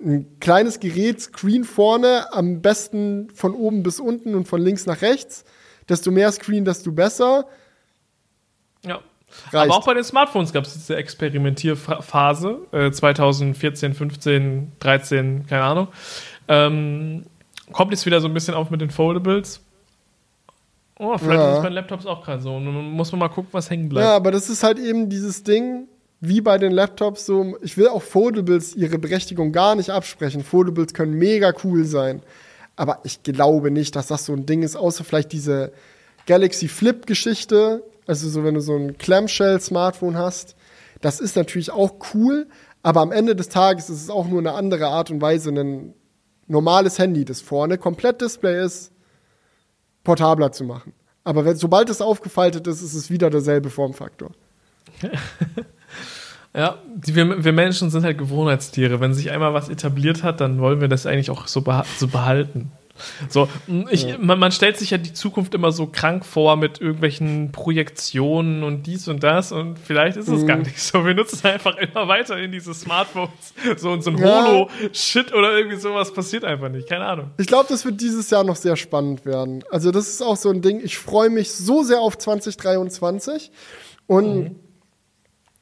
Ein kleines Gerät, Screen vorne, am besten von oben bis unten und von links nach rechts. Desto mehr Screen, desto besser. Reicht. Aber auch bei den Smartphones gab es diese Experimentierphase, äh, 2014, 15, 13, keine Ahnung. Ähm, kommt jetzt wieder so ein bisschen auf mit den Foldables. Oh, vielleicht ja. ist es bei den Laptops auch gerade so. Und dann muss man mal gucken, was hängen bleibt. Ja, aber das ist halt eben dieses Ding, wie bei den Laptops so. Ich will auch Foldables ihre Berechtigung gar nicht absprechen. Foldables können mega cool sein. Aber ich glaube nicht, dass das so ein Ding ist, außer vielleicht diese Galaxy Flip-Geschichte, also so, wenn du so ein Clamshell-Smartphone hast, das ist natürlich auch cool, aber am Ende des Tages ist es auch nur eine andere Art und Weise, ein normales Handy, das vorne komplett Display ist, portabler zu machen. Aber wenn, sobald es aufgefaltet ist, ist es wieder derselbe Formfaktor. ja, die, wir, wir, Menschen sind halt Gewohnheitstiere. Wenn sich einmal was etabliert hat, dann wollen wir das eigentlich auch so, beha so behalten. So, ich, ja. man, man, stellt sich ja die Zukunft immer so krank vor mit irgendwelchen Projektionen und dies und das und vielleicht ist es mhm. gar nicht so. Wir nutzen einfach immer weiter in diese Smartphones. So und so ein ja. Holo-Shit oder irgendwie sowas passiert einfach nicht. Keine Ahnung. Ich glaube, das wird dieses Jahr noch sehr spannend werden. Also, das ist auch so ein Ding. Ich freue mich so sehr auf 2023 und mhm.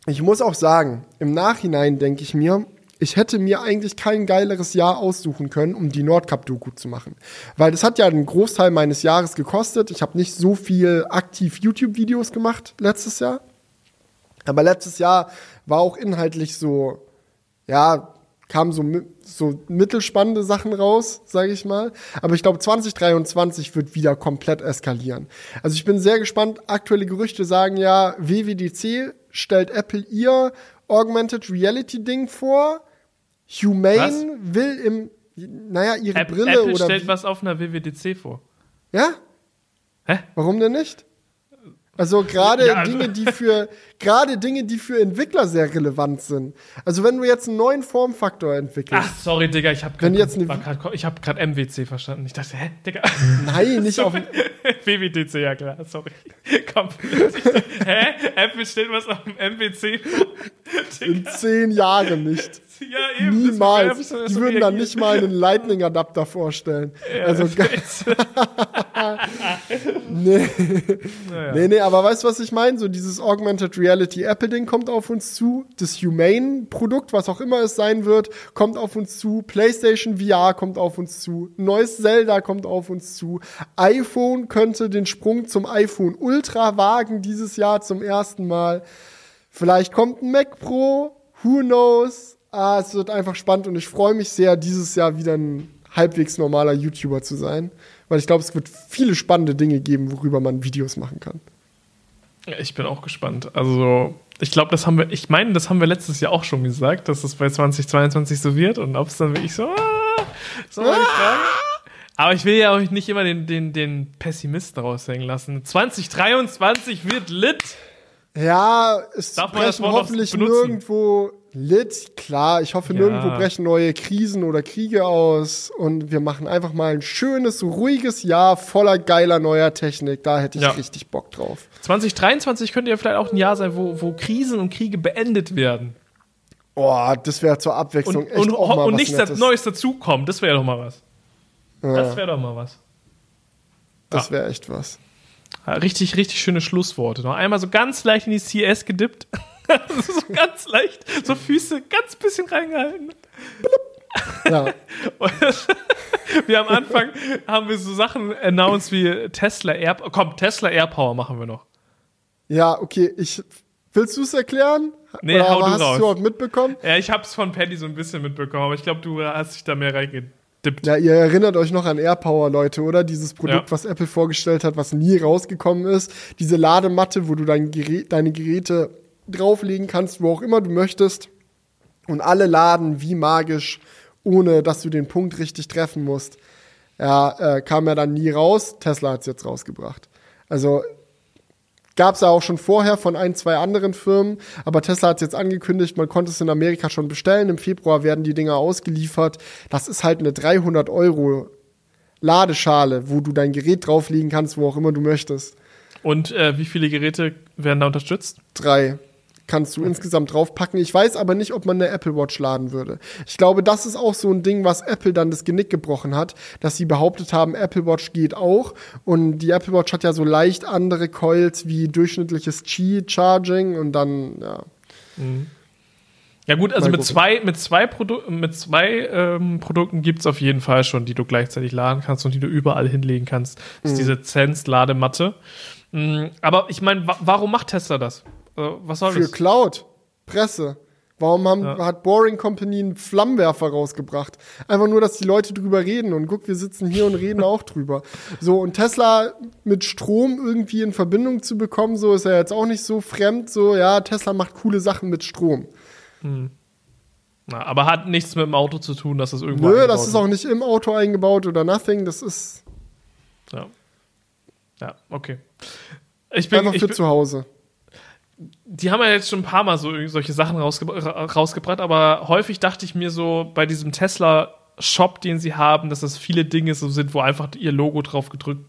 ich muss auch sagen, im Nachhinein denke ich mir, ich hätte mir eigentlich kein geileres Jahr aussuchen können, um die Nordcup-Doku zu machen. Weil das hat ja einen Großteil meines Jahres gekostet. Ich habe nicht so viel aktiv YouTube-Videos gemacht letztes Jahr. Aber letztes Jahr war auch inhaltlich so, ja, kamen so, so mittelspannende Sachen raus, sage ich mal. Aber ich glaube, 2023 wird wieder komplett eskalieren. Also ich bin sehr gespannt. Aktuelle Gerüchte sagen ja, WWDC stellt Apple ihr Augmented Reality Ding vor. Humane was? will im, naja, ihre App, Brille Apple oder. stellt was auf einer WWDC vor. Ja? Hä? Warum denn nicht? Also gerade ja, also Dinge, die für gerade Dinge, die für Entwickler sehr relevant sind. Also wenn du jetzt einen neuen Formfaktor entwickelst. Ach, sorry, Digga, ich habe gerade ich habe gerade MWC verstanden. Ich dachte, hä, Digga. Nein, nicht auf WWDC, ja klar, sorry. Komm. hä? Apple stellt was auf dem MWC vor. In zehn Jahren nicht. Ja, eben. Niemals. Die würden dann nicht mal einen Lightning-Adapter vorstellen. Ja, also, nee. Naja. nee, nee, aber weißt du, was ich meine? So dieses Augmented Reality Apple-Ding kommt auf uns zu. Das Humane-Produkt, was auch immer es sein wird, kommt auf uns zu. PlayStation VR kommt auf uns zu. Neues Zelda kommt auf uns zu. iPhone könnte den Sprung zum iPhone Ultra wagen dieses Jahr zum ersten Mal. Vielleicht kommt ein Mac Pro. Who knows? Ah, es wird einfach spannend und ich freue mich sehr, dieses Jahr wieder ein halbwegs normaler YouTuber zu sein. Weil ich glaube, es wird viele spannende Dinge geben, worüber man Videos machen kann. Ich bin auch gespannt. Also, ich glaube, das haben wir, ich meine, das haben wir letztes Jahr auch schon gesagt, dass es bei 2022 so wird und ob es dann wirklich so, ah, so ah! Aber ich will ja auch nicht immer den, den, den Pessimisten raushängen lassen. 2023 wird lit. Ja, es Darf brechen hoffentlich nirgendwo Lit, klar. Ich hoffe, ja. nirgendwo brechen neue Krisen oder Kriege aus. Und wir machen einfach mal ein schönes, ruhiges Jahr voller geiler neuer Technik. Da hätte ich ja. richtig Bock drauf. 2023 könnte ja vielleicht auch ein Jahr sein, wo, wo Krisen und Kriege beendet werden. Oh, das wäre zur Abwechslung und, echt und, auch mal Und nichts Nettes. Neues dazukommt. Das wäre doch mal was. Ja. Das wäre doch mal was. Das wäre echt was. Richtig, richtig schöne Schlussworte. Noch einmal so ganz leicht in die CS gedippt. so ganz leicht, so Füße ganz bisschen reingehalten. Ja. wir am Anfang haben wir so Sachen announced wie Tesla Air. Komm, Tesla AirPower machen wir noch. Ja, okay. Ich, willst du es erklären? Nee, Oder hau hast du raus. du auch mitbekommen? Ja, ich hab's von Paddy so ein bisschen mitbekommen, aber ich glaube, du hast dich da mehr reingedippt. Ja, ihr erinnert euch noch an AirPower, Leute, oder? Dieses Produkt, ja. was Apple vorgestellt hat, was nie rausgekommen ist. Diese Ladematte, wo du dein Gerät, deine Geräte drauflegen kannst, wo auch immer du möchtest. Und alle laden wie magisch, ohne dass du den Punkt richtig treffen musst. Ja, äh, kam ja dann nie raus. Tesla hat es jetzt rausgebracht. Also gab es ja auch schon vorher von ein, zwei anderen Firmen, aber Tesla hat es jetzt angekündigt, man konnte es in Amerika schon bestellen. Im Februar werden die Dinger ausgeliefert. Das ist halt eine 300 Euro Ladeschale, wo du dein Gerät drauflegen kannst, wo auch immer du möchtest. Und äh, wie viele Geräte werden da unterstützt? Drei kannst du okay. insgesamt draufpacken. Ich weiß aber nicht, ob man eine Apple Watch laden würde. Ich glaube, das ist auch so ein Ding, was Apple dann das Genick gebrochen hat, dass sie behauptet haben, Apple Watch geht auch. Und die Apple Watch hat ja so leicht andere Coils wie durchschnittliches Qi-Charging und dann, ja. Mhm. Ja gut, also mit zwei, mit zwei, Produ mit zwei ähm, Produkten gibt es auf jeden Fall schon, die du gleichzeitig laden kannst und die du überall hinlegen kannst. Das ist mhm. diese Zense-Ladematte. Mhm, aber ich meine, wa warum macht Tesla das? Äh, was soll Für das? Cloud, Presse. Warum haben, ja. hat Boring Company einen Flammenwerfer rausgebracht? Einfach nur, dass die Leute drüber reden und guck, wir sitzen hier und reden auch drüber. So, und Tesla mit Strom irgendwie in Verbindung zu bekommen, so ist ja jetzt auch nicht so fremd. So, ja, Tesla macht coole Sachen mit Strom. Hm. Na, aber hat nichts mit dem Auto zu tun, dass es irgendwo. Nö, das ist auch nicht im Auto eingebaut oder nothing. Das ist. Ja. Ja, okay. Ich bin, Einfach für bin, zu Hause die haben ja jetzt schon ein paar Mal so solche Sachen rausge rausgebracht, aber häufig dachte ich mir so bei diesem Tesla Shop, den sie haben, dass das viele Dinge so sind, wo einfach ihr Logo drauf gedrückt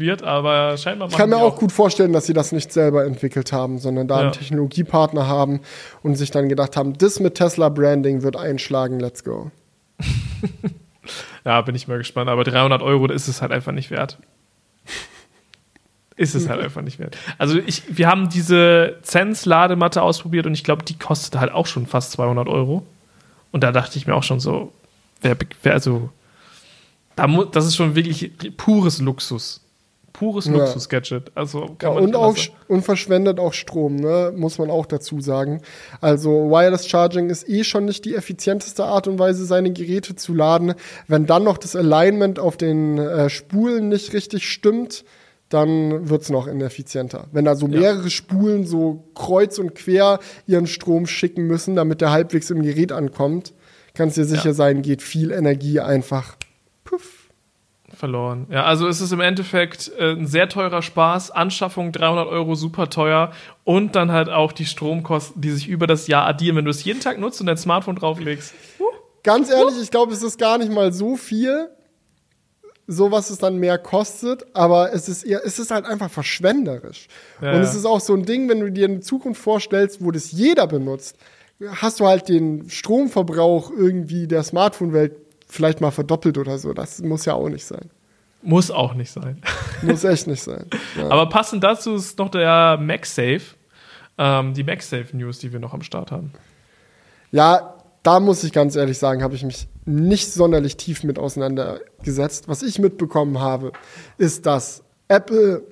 wird, aber scheinbar Ich kann mir auch, auch gut vorstellen, dass sie das nicht selber entwickelt haben, sondern da ja. einen Technologiepartner haben und sich dann gedacht haben, das mit Tesla Branding wird einschlagen, let's go. ja, bin ich mal gespannt, aber 300 Euro ist es halt einfach nicht wert ist es halt einfach nicht wert. Also ich, wir haben diese Zense-Ladematte ausprobiert und ich glaube, die kostet halt auch schon fast 200 Euro. Und da dachte ich mir auch schon so, wer, wer also, da das ist schon wirklich pures Luxus. Pures ja. Luxus-Gadget. Also ja, und auch und verschwendet auch Strom, ne? muss man auch dazu sagen. Also Wireless Charging ist eh schon nicht die effizienteste Art und Weise, seine Geräte zu laden. Wenn dann noch das Alignment auf den äh, Spulen nicht richtig stimmt, dann wird es noch ineffizienter. Wenn da so mehrere ja. Spulen so kreuz und quer ihren Strom schicken müssen, damit der halbwegs im Gerät ankommt, kannst dir sicher ja. sein, geht viel Energie einfach puff. Verloren. Ja, also es ist im Endeffekt äh, ein sehr teurer Spaß. Anschaffung 300 Euro, super teuer. Und dann halt auch die Stromkosten, die sich über das Jahr addieren, wenn du es jeden Tag nutzt und dein Smartphone drauflegst. Ganz ehrlich, ich glaube, es ist gar nicht mal so viel so was es dann mehr kostet, aber es ist eher, es ist halt einfach verschwenderisch. Ja, und es ist auch so ein Ding, wenn du dir eine Zukunft vorstellst, wo das jeder benutzt, hast du halt den Stromverbrauch irgendwie der Smartphone-Welt vielleicht mal verdoppelt oder so. Das muss ja auch nicht sein. Muss auch nicht sein. Muss echt nicht sein. Ja. Aber passend dazu ist noch der MagSafe, ähm, die MagSafe News, die wir noch am Start haben. Ja, da muss ich ganz ehrlich sagen, habe ich mich nicht sonderlich tief mit auseinandergesetzt. Was ich mitbekommen habe, ist, dass Apple,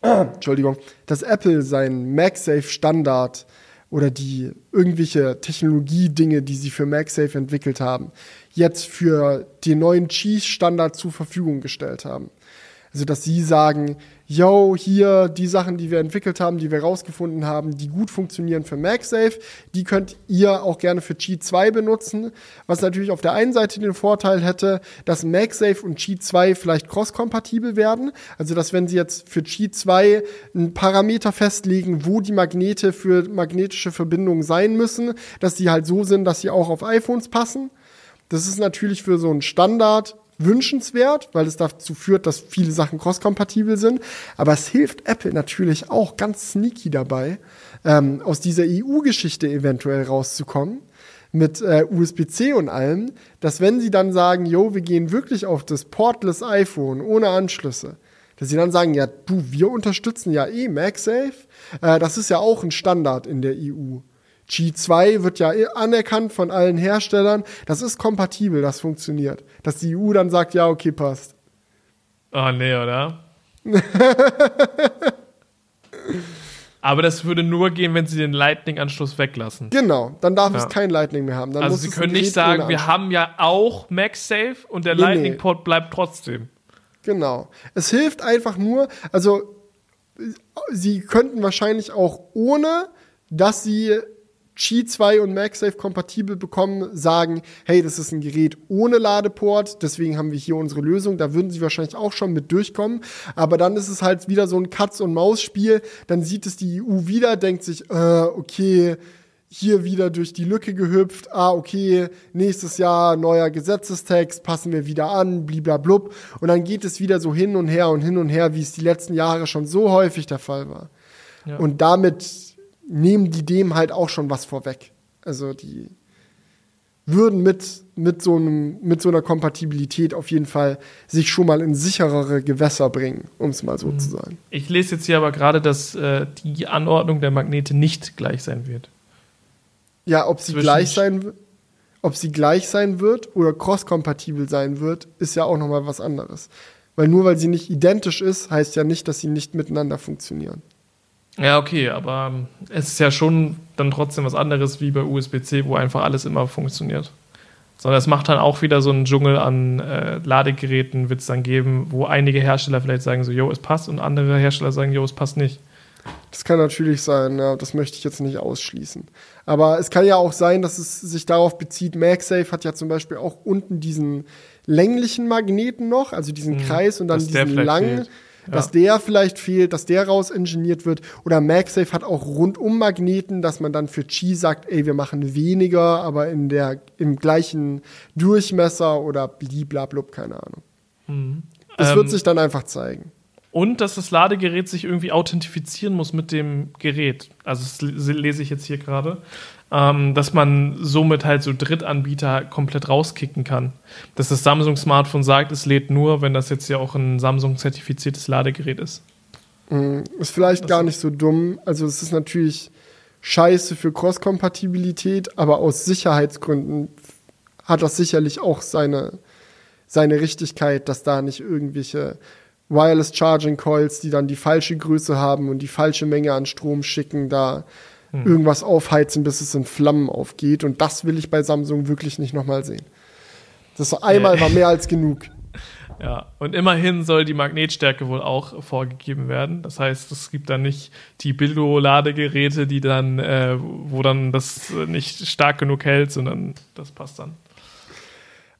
Entschuldigung, dass Apple seinen MagSafe Standard oder die irgendwelche Technologiedinge, die sie für MagSafe entwickelt haben, jetzt für den neuen Cheese-Standard zur Verfügung gestellt haben. Also, dass sie sagen, yo, hier die Sachen, die wir entwickelt haben, die wir rausgefunden haben, die gut funktionieren für MagSafe, die könnt ihr auch gerne für Cheat 2 benutzen. Was natürlich auf der einen Seite den Vorteil hätte, dass MagSafe und Cheat 2 vielleicht cross-kompatibel werden. Also, dass wenn sie jetzt für Cheat 2 einen Parameter festlegen, wo die Magnete für magnetische Verbindungen sein müssen, dass die halt so sind, dass sie auch auf iPhones passen. Das ist natürlich für so einen Standard wünschenswert, weil es dazu führt, dass viele Sachen cross-kompatibel sind. Aber es hilft Apple natürlich auch ganz sneaky dabei, ähm, aus dieser EU-Geschichte eventuell rauszukommen mit äh, USB-C und allem, dass wenn sie dann sagen, yo, wir gehen wirklich auf das portless iPhone ohne Anschlüsse, dass sie dann sagen, ja, du, wir unterstützen ja eh MagSafe. Äh, das ist ja auch ein Standard in der EU. G2 wird ja anerkannt von allen Herstellern. Das ist kompatibel, das funktioniert. Dass die EU dann sagt, ja, okay, passt. Oh, nee, oder? Aber das würde nur gehen, wenn sie den Lightning-Anschluss weglassen. Genau, dann darf ja. es kein Lightning mehr haben. Dann also sie können nicht sagen, wir haben ja auch MagSafe und der nee, Lightning-Port bleibt trotzdem. Genau. Es hilft einfach nur, also sie könnten wahrscheinlich auch ohne, dass sie Qi 2 und MagSafe kompatibel bekommen, sagen, hey, das ist ein Gerät ohne Ladeport, deswegen haben wir hier unsere Lösung. Da würden sie wahrscheinlich auch schon mit durchkommen. Aber dann ist es halt wieder so ein Katz-und-Maus-Spiel. Dann sieht es die EU wieder, denkt sich, äh, okay, hier wieder durch die Lücke gehüpft. Ah, okay, nächstes Jahr neuer Gesetzestext, passen wir wieder an, bliblablub. Und dann geht es wieder so hin und her und hin und her, wie es die letzten Jahre schon so häufig der Fall war. Ja. Und damit nehmen die dem halt auch schon was vorweg. Also die würden mit, mit, so einem, mit so einer Kompatibilität auf jeden Fall sich schon mal in sicherere Gewässer bringen, um es mal so mhm. zu sagen. Ich lese jetzt hier aber gerade, dass äh, die Anordnung der Magnete nicht gleich sein wird. Ja, ob sie gleich sein ob sie gleich sein wird oder cross-kompatibel sein wird, ist ja auch nochmal was anderes. Weil nur weil sie nicht identisch ist, heißt ja nicht, dass sie nicht miteinander funktionieren. Ja, okay, aber es ist ja schon dann trotzdem was anderes wie bei USB-C, wo einfach alles immer funktioniert. Sondern es macht dann auch wieder so einen Dschungel an äh, Ladegeräten, wird es dann geben, wo einige Hersteller vielleicht sagen so, jo, es passt und andere Hersteller sagen, jo, es passt nicht. Das kann natürlich sein, ja, das möchte ich jetzt nicht ausschließen. Aber es kann ja auch sein, dass es sich darauf bezieht, MagSafe hat ja zum Beispiel auch unten diesen länglichen Magneten noch, also diesen mhm, Kreis und dann diesen langen. Fehlt dass der vielleicht fehlt, dass der raus ingeniert wird. Oder MagSafe hat auch rundum Magneten, dass man dann für Qi sagt, ey, wir machen weniger, aber in der, im gleichen Durchmesser oder bliblablub, keine Ahnung. Mhm. Das ähm, wird sich dann einfach zeigen. Und dass das Ladegerät sich irgendwie authentifizieren muss mit dem Gerät. Also das lese ich jetzt hier gerade ähm, dass man somit halt so Drittanbieter komplett rauskicken kann. Dass das Samsung-Smartphone sagt, es lädt nur, wenn das jetzt ja auch ein Samsung-zertifiziertes Ladegerät ist. Mhm. Ist vielleicht das gar nicht so dumm. Also es ist natürlich scheiße für Cross-Kompatibilität, aber aus Sicherheitsgründen hat das sicherlich auch seine, seine Richtigkeit, dass da nicht irgendwelche Wireless Charging Coils, die dann die falsche Größe haben und die falsche Menge an Strom schicken, da hm. irgendwas aufheizen, bis es in Flammen aufgeht. Und das will ich bei Samsung wirklich nicht nochmal sehen. Das einmal war mehr als genug. Ja, und immerhin soll die Magnetstärke wohl auch vorgegeben werden. Das heißt, es gibt dann nicht die Billo-Ladegeräte, die dann, äh, wo dann das nicht stark genug hält, sondern das passt dann.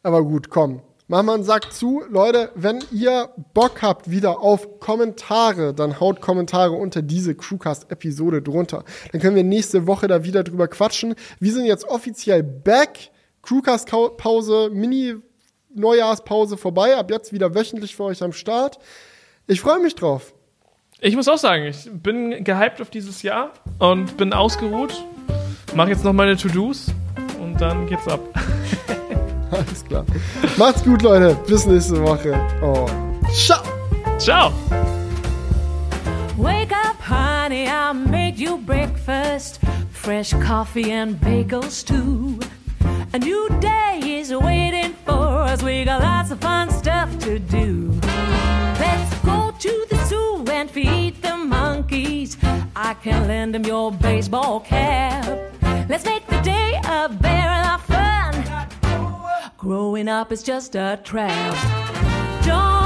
Aber gut, komm. Wir einen Sack zu. Leute, wenn ihr Bock habt wieder auf Kommentare, dann haut Kommentare unter diese Crewcast-Episode drunter. Dann können wir nächste Woche da wieder drüber quatschen. Wir sind jetzt offiziell back. Crewcast-Pause, Mini-Neujahrspause vorbei. Ab jetzt wieder wöchentlich für euch am Start. Ich freue mich drauf. Ich muss auch sagen, ich bin gehypt auf dieses Jahr und bin ausgeruht. Mach jetzt noch meine To-Dos und dann geht's ab. Alles klar. Macht's gut, Leute. Bis nächste Woche. Oh, Ciao. Ciao. Wake up, honey, I made you breakfast. Fresh coffee and bagels, too. A new day is waiting for us. We got lots of fun stuff to do. Let's go to the zoo and feed the monkeys. I can lend them your baseball cap. Let's make the day a very lot of fun. Growing up is just a trap. Don't